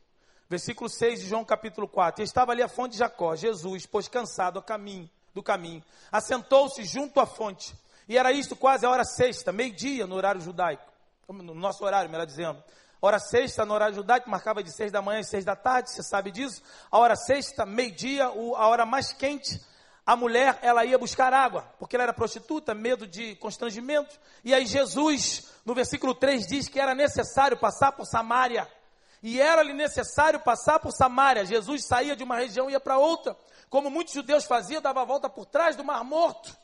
Versículo 6 de João capítulo 4. E estava ali a fonte de Jacó. Jesus, pois cansado a caminho, do caminho, assentou-se junto à fonte. E era isto quase a hora sexta, meio-dia no horário judaico, no nosso horário, melhor dizendo. Hora sexta, no horário judaico, marcava de seis da manhã às seis da tarde, você sabe disso. A hora sexta, meio-dia, a hora mais quente, a mulher, ela ia buscar água, porque ela era prostituta, medo de constrangimento. E aí Jesus, no versículo 3, diz que era necessário passar por Samaria. E era-lhe necessário passar por Samaria. Jesus saía de uma região e ia para outra. Como muitos judeus faziam, dava a volta por trás do Mar Morto.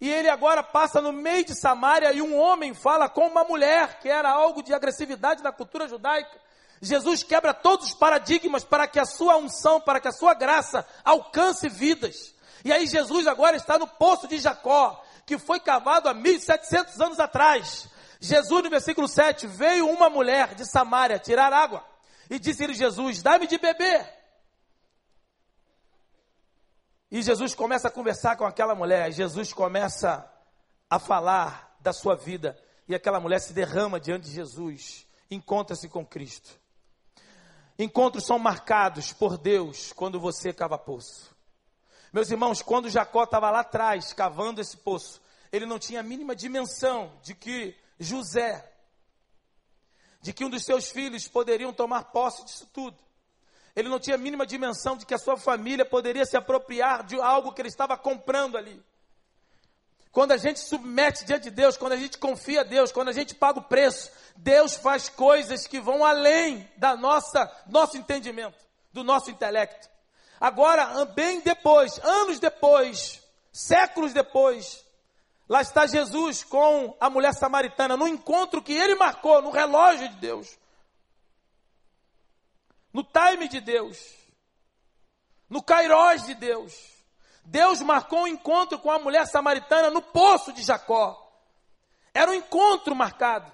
E ele agora passa no meio de Samaria e um homem fala com uma mulher, que era algo de agressividade na cultura judaica. Jesus quebra todos os paradigmas para que a sua unção, para que a sua graça alcance vidas. E aí Jesus agora está no poço de Jacó, que foi cavado há 1700 anos atrás. Jesus, no versículo 7, veio uma mulher de Samaria tirar água. E disse-lhe Jesus: Dá-me de beber. E Jesus começa a conversar com aquela mulher. Jesus começa a falar da sua vida. E aquela mulher se derrama diante de Jesus. Encontra-se com Cristo. Encontros são marcados por Deus quando você cava poço. Meus irmãos, quando Jacó estava lá atrás, cavando esse poço, ele não tinha a mínima dimensão de que José, de que um dos seus filhos poderiam tomar posse disso tudo. Ele não tinha a mínima dimensão de que a sua família poderia se apropriar de algo que ele estava comprando ali. Quando a gente submete diante de Deus, quando a gente confia a Deus, quando a gente paga o preço, Deus faz coisas que vão além da nossa nosso entendimento, do nosso intelecto. Agora, bem depois, anos depois, séculos depois, lá está Jesus com a mulher samaritana no encontro que ele marcou no relógio de Deus no time de Deus, no kairós de Deus. Deus marcou um encontro com a mulher samaritana no poço de Jacó. Era um encontro marcado.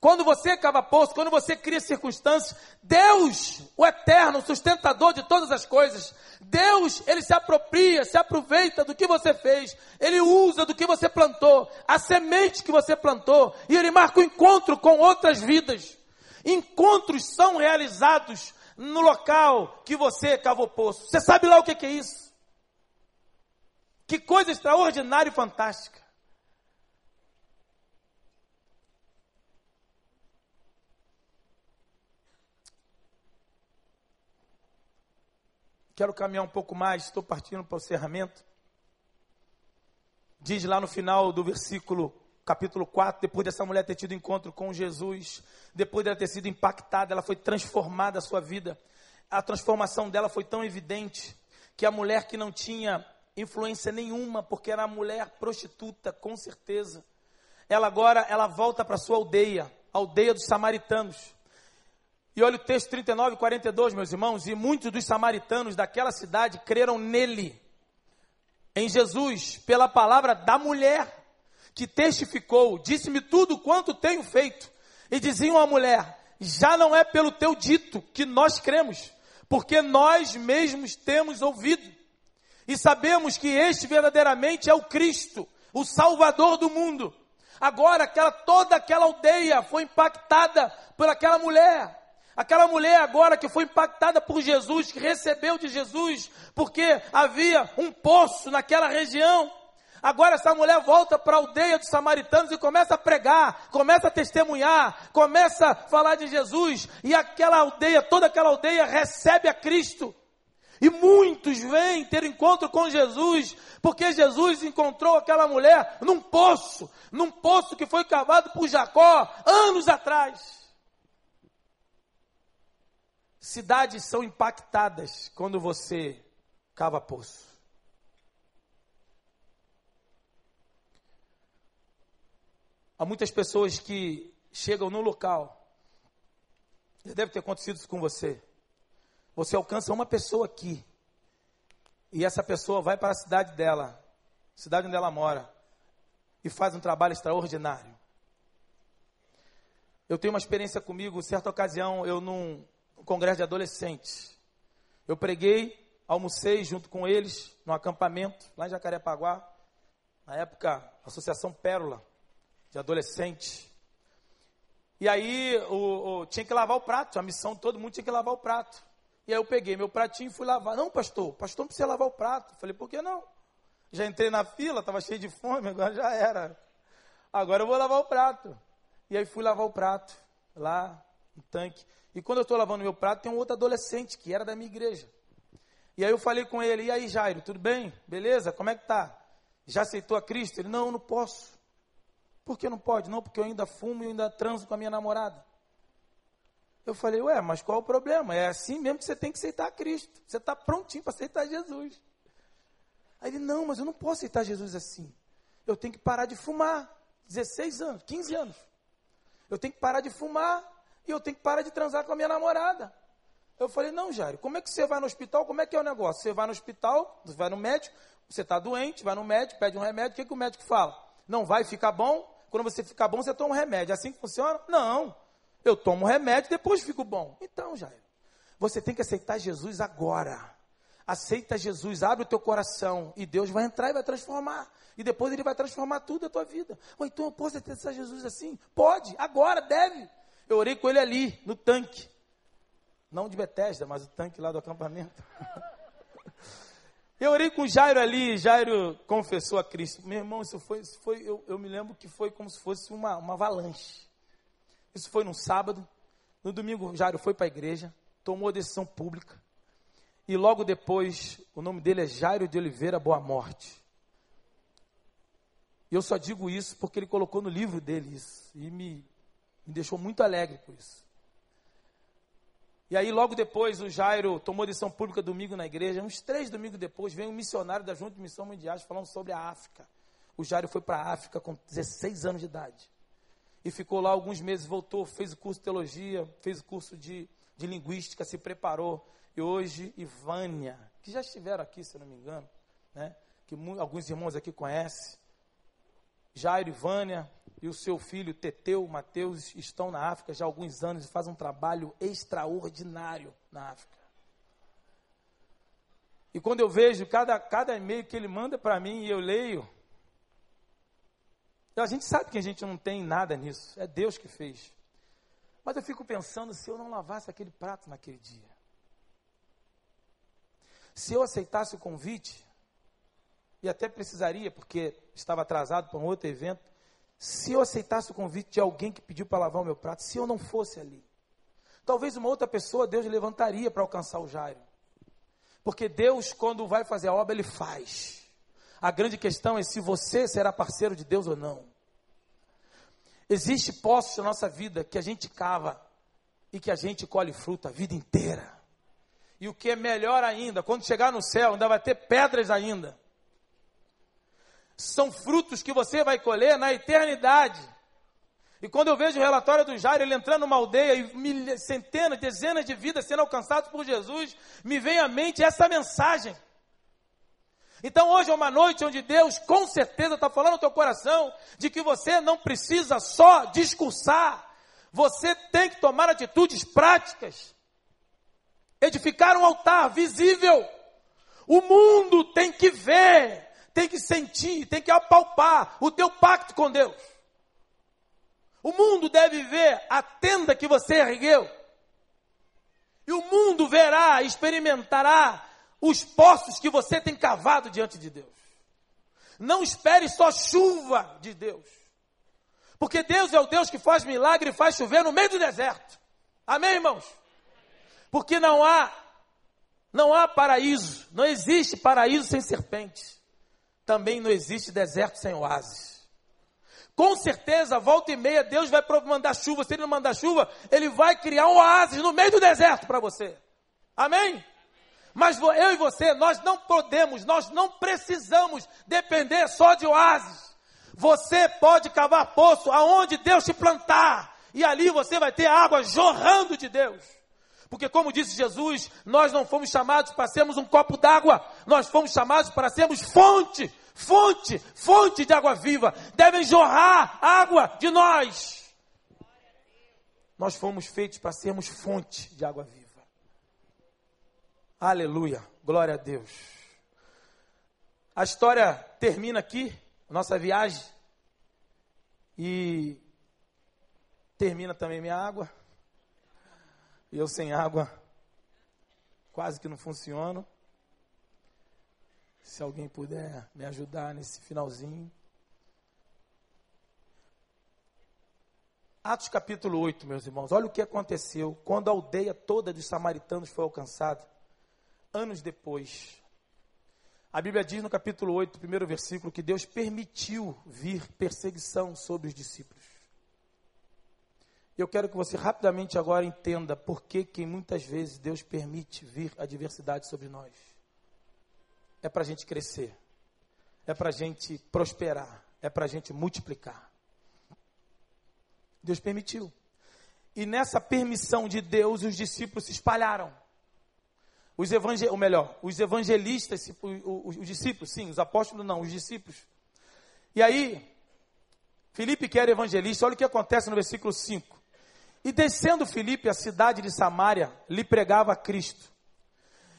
Quando você cava poço, quando você cria circunstâncias, Deus, o eterno, sustentador de todas as coisas, Deus, ele se apropria, se aproveita do que você fez, ele usa do que você plantou, a semente que você plantou, e ele marca o um encontro com outras vidas. Encontros são realizados no local que você cavou poço. Você sabe lá o que, que é isso? Que coisa extraordinária e fantástica. Quero caminhar um pouco mais, estou partindo para o encerramento. Diz lá no final do versículo capítulo 4, depois dessa mulher ter tido encontro com Jesus, depois dela ter sido impactada, ela foi transformada a sua vida. A transformação dela foi tão evidente que a mulher que não tinha influência nenhuma, porque era uma mulher prostituta, com certeza. Ela agora, ela volta para sua aldeia, a aldeia dos samaritanos. E olha o texto 39 e 42, meus irmãos, e muitos dos samaritanos daquela cidade creram nele, em Jesus, pela palavra da mulher que testificou, disse-me tudo quanto tenho feito. E diziam à mulher: Já não é pelo teu dito que nós cremos, porque nós mesmos temos ouvido. E sabemos que este verdadeiramente é o Cristo, o Salvador do mundo. Agora, aquela, toda aquela aldeia foi impactada por aquela mulher. Aquela mulher agora que foi impactada por Jesus, que recebeu de Jesus, porque havia um poço naquela região. Agora essa mulher volta para a aldeia dos samaritanos e começa a pregar, começa a testemunhar, começa a falar de Jesus, e aquela aldeia, toda aquela aldeia recebe a Cristo. E muitos vêm ter encontro com Jesus, porque Jesus encontrou aquela mulher num poço, num poço que foi cavado por Jacó anos atrás. Cidades são impactadas quando você cava poço. Há muitas pessoas que chegam no local, já deve ter acontecido isso com você. Você alcança uma pessoa aqui, e essa pessoa vai para a cidade dela, cidade onde ela mora, e faz um trabalho extraordinário. Eu tenho uma experiência comigo, certa ocasião, eu num, num congresso de adolescentes. Eu preguei, almocei junto com eles no acampamento, lá em Jacarepaguá, na época, Associação Pérola de adolescente. E aí o, o, tinha que lavar o prato, a missão todo mundo tinha que lavar o prato. E aí eu peguei meu pratinho e fui lavar. Não, pastor, pastor não precisa lavar o prato. Falei, por que não? Já entrei na fila, estava cheio de fome, (laughs) agora já era. Agora eu vou lavar o prato. E aí fui lavar o prato lá no tanque. E quando eu estou lavando meu prato, tem um outro adolescente que era da minha igreja. E aí eu falei com ele, e aí Jairo, tudo bem? Beleza? Como é que tá? Já aceitou a Cristo? Ele, não, eu não posso. Por que não pode? Não, porque eu ainda fumo e ainda transo com a minha namorada. Eu falei, ué, mas qual o problema? É assim mesmo que você tem que aceitar Cristo. Você está prontinho para aceitar Jesus. Aí ele, não, mas eu não posso aceitar Jesus assim. Eu tenho que parar de fumar. 16 anos, 15 anos. Eu tenho que parar de fumar e eu tenho que parar de transar com a minha namorada. Eu falei, não, Jairo, como é que você vai no hospital? Como é que é o negócio? Você vai no hospital, vai no médico, você está doente, vai no médico, pede um remédio, o que, que o médico fala? Não vai ficar bom? Quando você ficar bom, você toma um remédio. É assim que funciona? Não. Eu tomo um remédio, depois fico bom. Então, Jairo, você tem que aceitar Jesus agora. Aceita Jesus, abre o teu coração e Deus vai entrar e vai transformar. E depois ele vai transformar tudo a tua vida. Ou então eu posso aceitar Jesus assim? Pode, agora, deve. Eu orei com ele ali, no tanque. Não de Betesda, mas o tanque lá do acampamento. (laughs) Eu orei com Jairo ali, Jairo confessou a Cristo. Meu irmão, isso foi, isso foi eu, eu, me lembro que foi como se fosse uma, uma avalanche. Isso foi num sábado. No domingo, Jairo foi para a igreja, tomou a decisão pública. E logo depois, o nome dele é Jairo de Oliveira Boa Morte. E eu só digo isso porque ele colocou no livro dele isso. E me, me deixou muito alegre por isso. E aí, logo depois, o Jairo tomou decisão pública domingo na igreja. Uns três domingos depois, veio um missionário da Junta de Missão Mundial falando sobre a África. O Jairo foi para a África com 16 anos de idade. E ficou lá alguns meses, voltou, fez o curso de teologia, fez o curso de, de linguística, se preparou. E hoje, Ivânia, que já estiveram aqui, se não me engano, né? que alguns irmãos aqui conhecem, Jairo e Vânia e o seu filho Teteu, Mateus, estão na África já há alguns anos e fazem um trabalho extraordinário na África. E quando eu vejo cada, cada e-mail que ele manda para mim e eu leio, a gente sabe que a gente não tem nada nisso, é Deus que fez. Mas eu fico pensando se eu não lavasse aquele prato naquele dia. Se eu aceitasse o convite, e até precisaria, porque estava atrasado para um outro evento, se eu aceitasse o convite de alguém que pediu para lavar o meu prato, se eu não fosse ali, talvez uma outra pessoa Deus levantaria para alcançar o Jairo. Porque Deus, quando vai fazer a obra, Ele faz. A grande questão é se você será parceiro de Deus ou não. Existe poços na nossa vida que a gente cava e que a gente colhe fruta a vida inteira. E o que é melhor ainda, quando chegar no céu, ainda vai ter pedras ainda são frutos que você vai colher na eternidade. E quando eu vejo o relatório do Jairo, ele entrando numa aldeia e centenas, dezenas de vidas sendo alcançadas por Jesus, me vem à mente essa mensagem. Então hoje é uma noite onde Deus com certeza está falando no teu coração de que você não precisa só discursar, você tem que tomar atitudes práticas, edificar um altar visível. O mundo tem que ver tem que sentir, tem que apalpar o teu pacto com Deus. O mundo deve ver a tenda que você ergueu. E o mundo verá, experimentará os poços que você tem cavado diante de Deus. Não espere só chuva de Deus. Porque Deus é o Deus que faz milagre e faz chover no meio do deserto. Amém, irmãos? Porque não há não há paraíso, não existe paraíso sem serpentes também não existe deserto sem oásis. Com certeza, volta e meia, Deus vai mandar chuva. Se Ele não mandar chuva, Ele vai criar um oásis no meio do deserto para você. Amém? Mas eu e você, nós não podemos, nós não precisamos depender só de oásis. Você pode cavar poço aonde Deus te plantar. E ali você vai ter água jorrando de Deus. Porque, como disse Jesus, nós não fomos chamados para sermos um copo d'água, nós fomos chamados para sermos fonte, fonte, fonte de água viva. Devem jorrar água de nós. Nós fomos feitos para sermos fonte de água viva. Aleluia, glória a Deus. A história termina aqui, nossa viagem, e termina também minha água. E eu sem água, quase que não funciono. Se alguém puder me ajudar nesse finalzinho. Atos capítulo 8, meus irmãos, olha o que aconteceu quando a aldeia toda dos samaritanos foi alcançada. Anos depois, a Bíblia diz no capítulo 8, primeiro versículo, que Deus permitiu vir perseguição sobre os discípulos. Eu quero que você rapidamente agora entenda por que, que muitas vezes Deus permite vir adversidade sobre nós. É para a gente crescer, é para a gente prosperar, é para a gente multiplicar. Deus permitiu. E nessa permissão de Deus, os discípulos se espalharam. Os evangel... ou melhor, os evangelistas, os, os discípulos, sim, os apóstolos não, os discípulos. E aí, Filipe que era evangelista, olha o que acontece no versículo 5. E descendo Filipe à cidade de Samaria, lhe pregava a Cristo.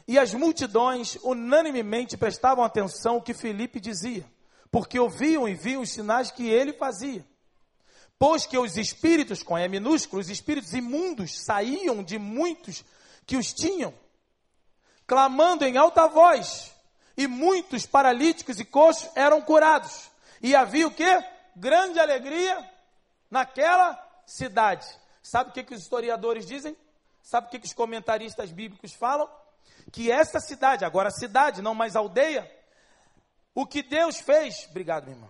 E as multidões unanimemente prestavam atenção ao que Filipe dizia, porque ouviam e viam os sinais que ele fazia. Pois que os espíritos, com E minúsculo, os espíritos imundos saíam de muitos que os tinham clamando em alta voz, e muitos paralíticos e coxos eram curados. E havia o que? Grande alegria naquela cidade. Sabe o que, que os historiadores dizem? Sabe o que, que os comentaristas bíblicos falam? Que essa cidade, agora cidade, não mais aldeia, o que Deus fez. Obrigado, minha irmã.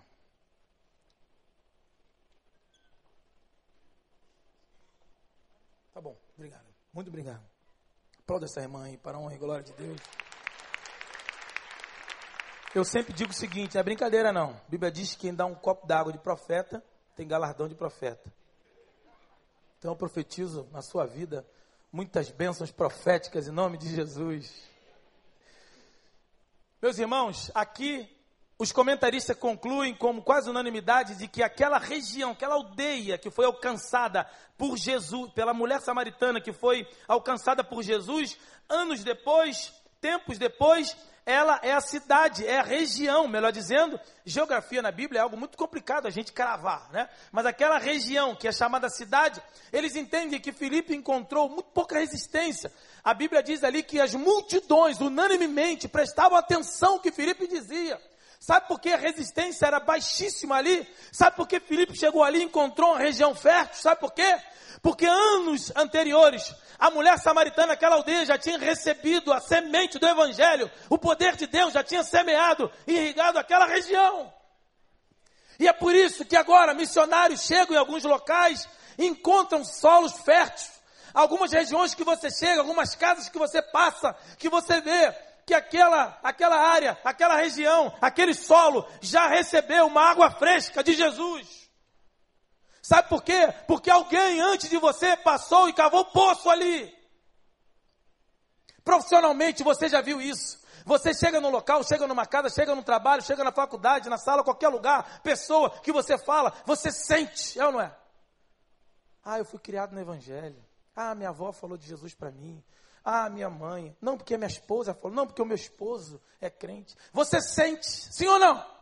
Tá bom, obrigado. Muito obrigado. Aplauda essa irmã aí, para a honra e glória de Deus. Eu sempre digo o seguinte, é brincadeira não. A Bíblia diz que quem dá um copo d'água de profeta, tem galardão de profeta. Então eu profetizo na sua vida muitas bênçãos proféticas em nome de Jesus. Meus irmãos, aqui os comentaristas concluem como quase unanimidade de que aquela região, aquela aldeia que foi alcançada por Jesus, pela mulher samaritana que foi alcançada por Jesus, anos depois, tempos depois, ela é a cidade, é a região, melhor dizendo, geografia na Bíblia é algo muito complicado a gente cravar, né? Mas aquela região que é chamada cidade, eles entendem que Filipe encontrou muito pouca resistência. A Bíblia diz ali que as multidões unanimemente prestavam atenção ao que Filipe dizia. Sabe por que a resistência era baixíssima ali? Sabe por que Filipe chegou ali e encontrou uma região fértil? Sabe por quê? Porque anos anteriores, a mulher samaritana, aquela aldeia, já tinha recebido a semente do Evangelho. O poder de Deus já tinha semeado e irrigado aquela região. E é por isso que agora missionários chegam em alguns locais encontram solos férteis. Algumas regiões que você chega, algumas casas que você passa, que você vê, que aquela, aquela área, aquela região, aquele solo já recebeu uma água fresca de Jesus. Sabe por quê? Porque alguém antes de você passou e cavou poço ali. Profissionalmente você já viu isso. Você chega no local, chega numa casa, chega no trabalho, chega na faculdade, na sala, qualquer lugar, pessoa que você fala, você sente, é ou não é? Ah, eu fui criado no Evangelho. Ah, minha avó falou de Jesus para mim. Ah, minha mãe. Não, porque minha esposa falou. Não, porque o meu esposo é crente. Você sente, sim ou não?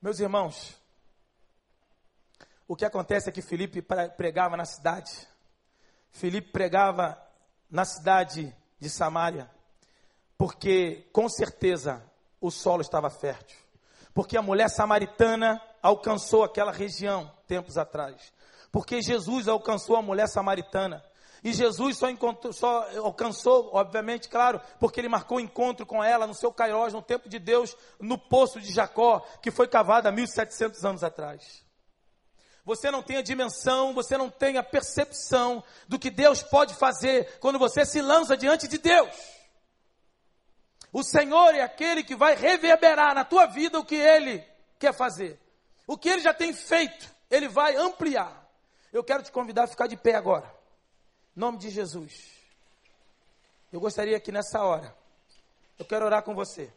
Meus irmãos, o que acontece é que Felipe pregava na cidade. Felipe pregava na cidade de Samaria, porque com certeza o solo estava fértil. Porque a mulher samaritana alcançou aquela região tempos atrás. Porque Jesus alcançou a mulher samaritana. E Jesus só, só alcançou, obviamente, claro, porque ele marcou encontro com ela no seu Cairós, no tempo de Deus, no poço de Jacó, que foi cavado há 1700 anos atrás. Você não tem a dimensão, você não tem a percepção do que Deus pode fazer quando você se lança diante de Deus. O Senhor é aquele que vai reverberar na tua vida o que Ele quer fazer. O que Ele já tem feito, Ele vai ampliar. Eu quero te convidar a ficar de pé agora. Nome de Jesus. Eu gostaria que nessa hora, eu quero orar com você.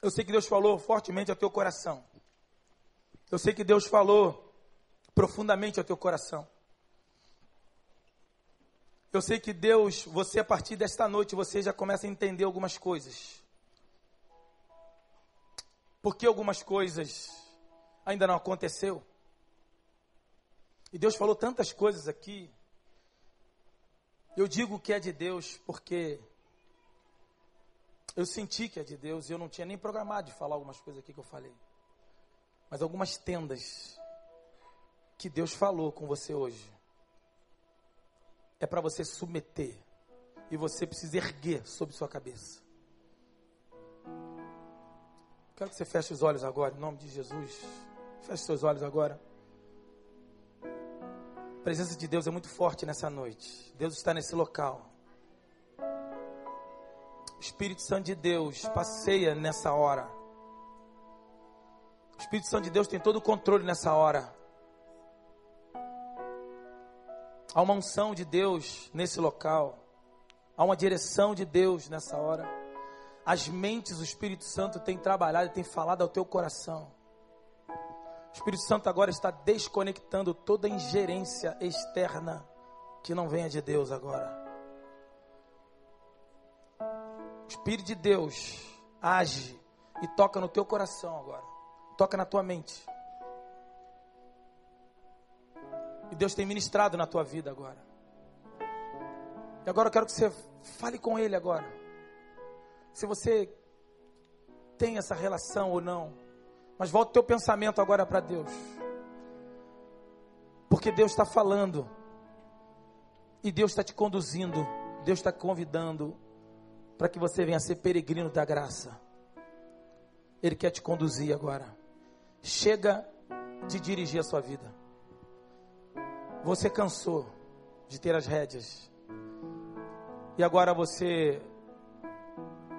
Eu sei que Deus falou fortemente ao teu coração. Eu sei que Deus falou profundamente ao teu coração. Eu sei que Deus, você a partir desta noite, você já começa a entender algumas coisas. Porque algumas coisas ainda não aconteceu. E Deus falou tantas coisas aqui. Eu digo que é de Deus porque Eu senti que é de Deus e eu não tinha nem programado de falar algumas coisas aqui que eu falei. Mas algumas tendas que Deus falou com você hoje é para você submeter e você precisa erguer sobre sua cabeça. Quero que você feche os olhos agora, em nome de Jesus. Feche seus olhos agora. A presença de Deus é muito forte nessa noite. Deus está nesse local. O Espírito Santo de Deus passeia nessa hora. O Espírito Santo de Deus tem todo o controle nessa hora. Há uma unção de Deus nesse local. Há uma direção de Deus nessa hora. As mentes, o Espírito Santo tem trabalhado tem falado ao teu coração. O Espírito Santo agora está desconectando toda ingerência externa que não venha de Deus agora. O Espírito de Deus age e toca no teu coração agora. Toca na tua mente. E Deus tem ministrado na tua vida agora. E agora eu quero que você fale com Ele agora. Se você tem essa relação ou não. Mas volta o teu pensamento agora para Deus. Porque Deus está falando. E Deus está te conduzindo. Deus está convidando para que você venha ser peregrino da graça. Ele quer te conduzir agora. Chega de dirigir a sua vida. Você cansou de ter as rédeas. E agora você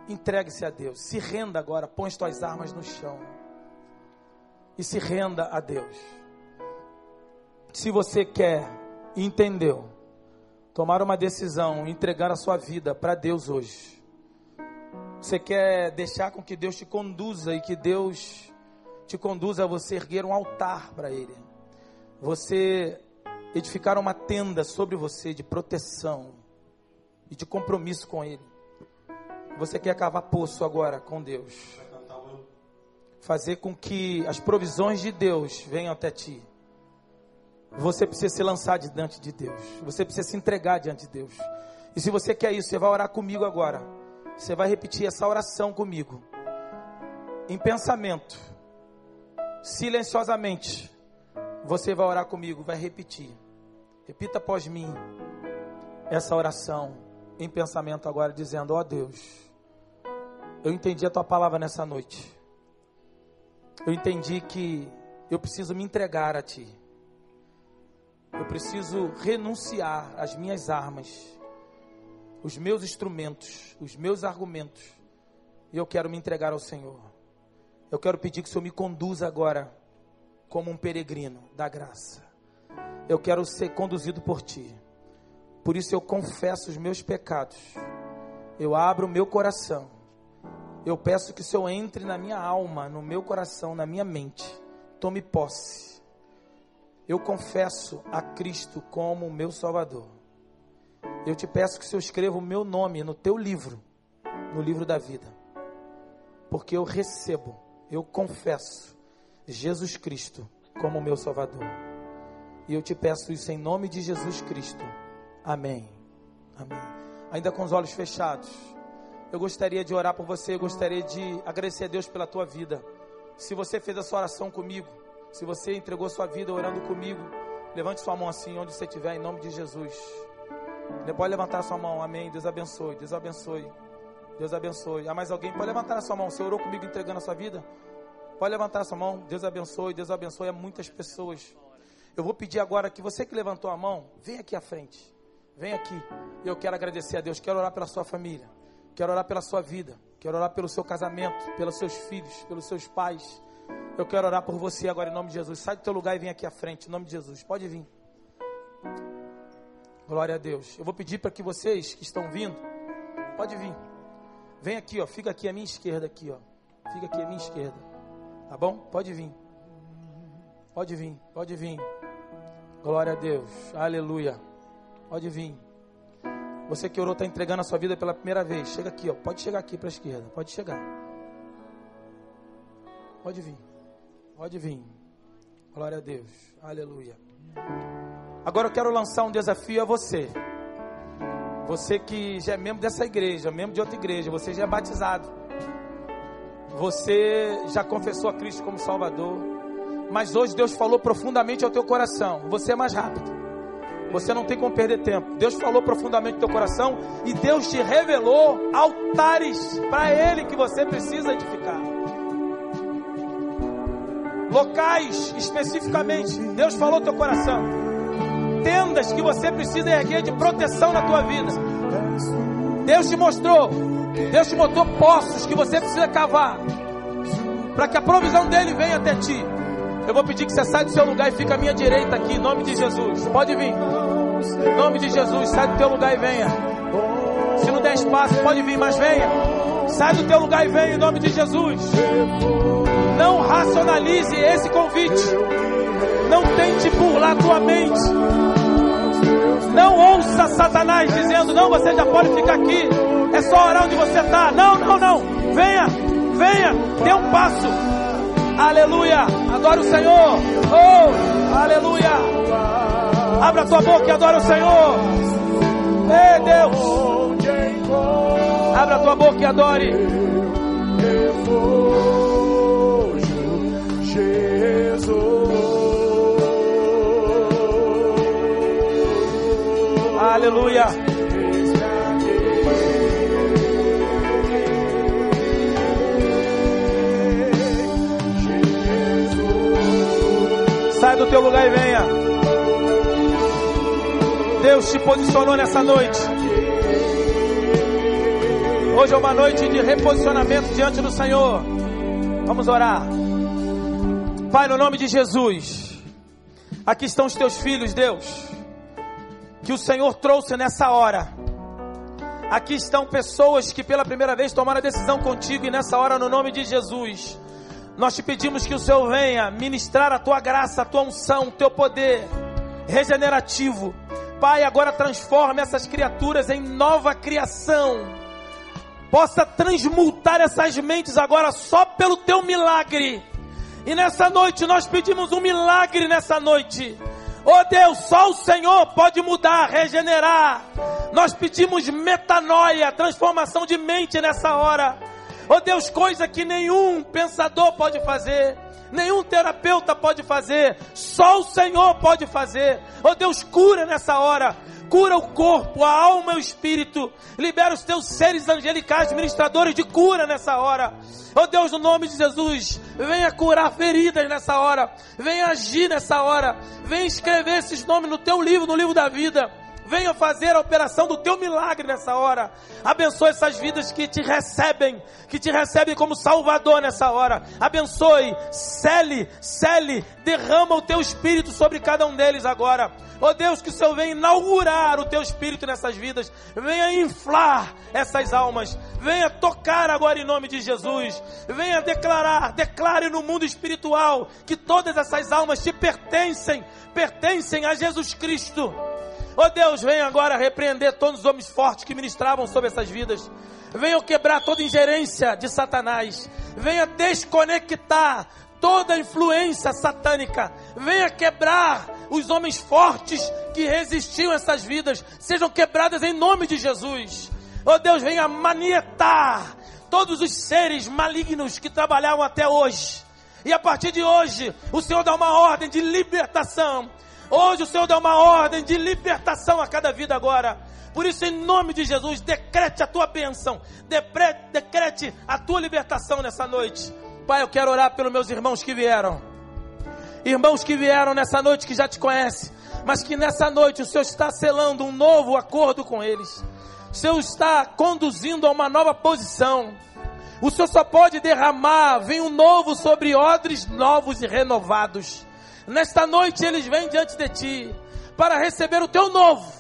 entregue-se a Deus. Se renda agora, põe as tuas armas no chão. E se renda a Deus. Se você quer entendeu, tomar uma decisão, entregar a sua vida para Deus hoje. Você quer deixar com que Deus te conduza e que Deus te conduza a você erguer um altar para Ele. Você edificar uma tenda sobre você de proteção e de compromisso com Ele. Você quer cavar poço agora com Deus. Fazer com que as provisões de Deus venham até ti. Você precisa se lançar diante de Deus. Você precisa se entregar diante de Deus. E se você quer isso, você vai orar comigo agora. Você vai repetir essa oração comigo. Em pensamento. Silenciosamente. Você vai orar comigo, vai repetir. Repita após mim essa oração em pensamento agora, dizendo: Ó oh Deus, eu entendi a tua palavra nessa noite. Eu entendi que eu preciso me entregar a ti. Eu preciso renunciar às minhas armas, os meus instrumentos, os meus argumentos. E eu quero me entregar ao Senhor. Eu quero pedir que o Senhor me conduza agora como um peregrino da graça eu quero ser conduzido por ti. Por isso eu confesso os meus pecados. Eu abro o meu coração. Eu peço que o Senhor entre na minha alma, no meu coração, na minha mente. Tome posse. Eu confesso a Cristo como meu Salvador. Eu te peço que o Senhor escreva o meu nome no teu livro, no livro da vida. Porque eu recebo, eu confesso Jesus Cristo como meu Salvador. E eu te peço isso em nome de Jesus Cristo. Amém. Amém. Ainda com os olhos fechados. Eu gostaria de orar por você, eu gostaria de agradecer a Deus pela tua vida. Se você fez essa oração comigo, se você entregou sua vida orando comigo, levante sua mão assim, onde você estiver, em nome de Jesus. Pode levantar sua mão, amém. Deus abençoe, Deus abençoe. Deus abençoe. Há mais alguém? Pode levantar a sua mão. Você orou comigo entregando a sua vida? Pode levantar a sua mão. Deus abençoe, Deus abençoe a muitas pessoas. Eu vou pedir agora que você que levantou a mão, vem aqui à frente. Vem aqui. Eu quero agradecer a Deus. Quero orar pela sua família. Quero orar pela sua vida. Quero orar pelo seu casamento, pelos seus filhos, pelos seus pais. Eu quero orar por você agora em nome de Jesus. Sai do teu lugar e vem aqui à frente, em nome de Jesus. Pode vir. Glória a Deus. Eu vou pedir para que vocês que estão vindo, pode vir. Vem aqui, ó. Fica aqui à minha esquerda aqui, ó. Fica aqui à minha esquerda. Tá bom? Pode vir. Pode vir, pode vir. Glória a Deus. Aleluia. Pode vir. Você que orou está entregando a sua vida pela primeira vez. Chega aqui, ó. Pode chegar aqui para a esquerda. Pode chegar. Pode vir. Pode vir. Glória a Deus. Aleluia. Agora eu quero lançar um desafio a você. Você que já é membro dessa igreja, membro de outra igreja, você já é batizado. Você já confessou a Cristo como Salvador. Mas hoje Deus falou profundamente ao teu coração. Você é mais rápido. Você não tem como perder tempo. Deus falou profundamente no teu coração e Deus te revelou altares para Ele que você precisa edificar. Locais especificamente. Deus falou no teu coração tendas que você precisa erguer de proteção na tua vida. Deus te mostrou, Deus te mostrou poços que você precisa cavar para que a provisão dele venha até ti. Eu vou pedir que você saia do seu lugar e fique à minha direita aqui, em nome de Jesus. Pode vir. Em nome de Jesus, sai do teu lugar e venha. Se não der espaço, pode vir, mas venha. Sai do teu lugar e venha em nome de Jesus. Não racionalize esse convite. Não tente burlar tua mente. Não ouça Satanás dizendo: Não, você já pode ficar aqui. É só orar onde você está. Não, não, não. Venha, venha. Dê um passo. Aleluia. Adore o Senhor. Oh, aleluia. Abra tua boca e adore o Senhor. Ei, Deus. Abra tua boca e adore. Aleluia. Do teu lugar e venha. Deus te posicionou nessa noite. Hoje é uma noite de reposicionamento diante do Senhor. Vamos orar. Pai, no nome de Jesus. Aqui estão os teus filhos, Deus que o Senhor trouxe nessa hora. Aqui estão pessoas que pela primeira vez tomaram a decisão contigo e nessa hora, no nome de Jesus, nós te pedimos que o Senhor venha ministrar a tua graça, a tua unção, o teu poder regenerativo. Pai, agora transforme essas criaturas em nova criação. Possa transmutar essas mentes agora só pelo teu milagre. E nessa noite nós pedimos um milagre nessa noite. Oh Deus, só o Senhor pode mudar, regenerar. Nós pedimos metanoia, transformação de mente nessa hora. Oh Deus, coisa que nenhum pensador pode fazer, nenhum terapeuta pode fazer, só o Senhor pode fazer. Oh Deus, cura nessa hora cura o corpo, a alma e o espírito. Libera os teus seres angelicais, ministradores de cura nessa hora. Oh Deus, no nome de Jesus, venha curar feridas nessa hora. Venha agir nessa hora. Venha escrever esses nomes no teu livro, no livro da vida. Venha fazer a operação do teu milagre nessa hora. Abençoe essas vidas que te recebem, que te recebem como Salvador nessa hora. Abençoe, cele, cele, derrama o teu espírito sobre cada um deles agora. Oh Deus, que o Senhor venha inaugurar o teu espírito nessas vidas, venha inflar essas almas, venha tocar agora em nome de Jesus, venha declarar, declare no mundo espiritual que todas essas almas te pertencem, pertencem a Jesus Cristo. Oh Deus, venha agora repreender todos os homens fortes que ministravam sobre essas vidas. Venha quebrar toda ingerência de Satanás. Venha desconectar toda influência satânica. Venha quebrar os homens fortes que resistiam a essas vidas. Sejam quebradas em nome de Jesus. Oh Deus, venha manietar todos os seres malignos que trabalhavam até hoje. E a partir de hoje, o Senhor dá uma ordem de libertação. Hoje o Senhor dá uma ordem de libertação a cada vida agora. Por isso, em nome de Jesus, decrete a tua bênção, decrete a tua libertação nessa noite. Pai, eu quero orar pelos meus irmãos que vieram. Irmãos que vieram nessa noite que já te conhecem, mas que nessa noite o Senhor está selando um novo acordo com eles. O Senhor está conduzindo a uma nova posição. O Senhor só pode derramar vinho novo sobre odres novos e renovados. Nesta noite eles vêm diante de ti para receber o teu novo.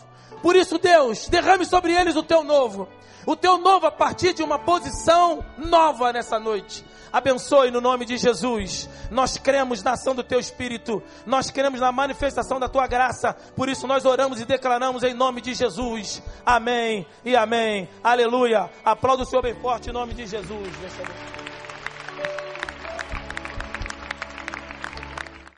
Por isso, Deus, derrame sobre eles o teu novo. O teu novo a partir de uma posição nova nessa noite. Abençoe no nome de Jesus. Nós cremos na ação do teu Espírito. Nós cremos na manifestação da tua graça. Por isso nós oramos e declaramos em nome de Jesus. Amém e amém. Aleluia. Aplauda o Senhor bem forte em nome de Jesus.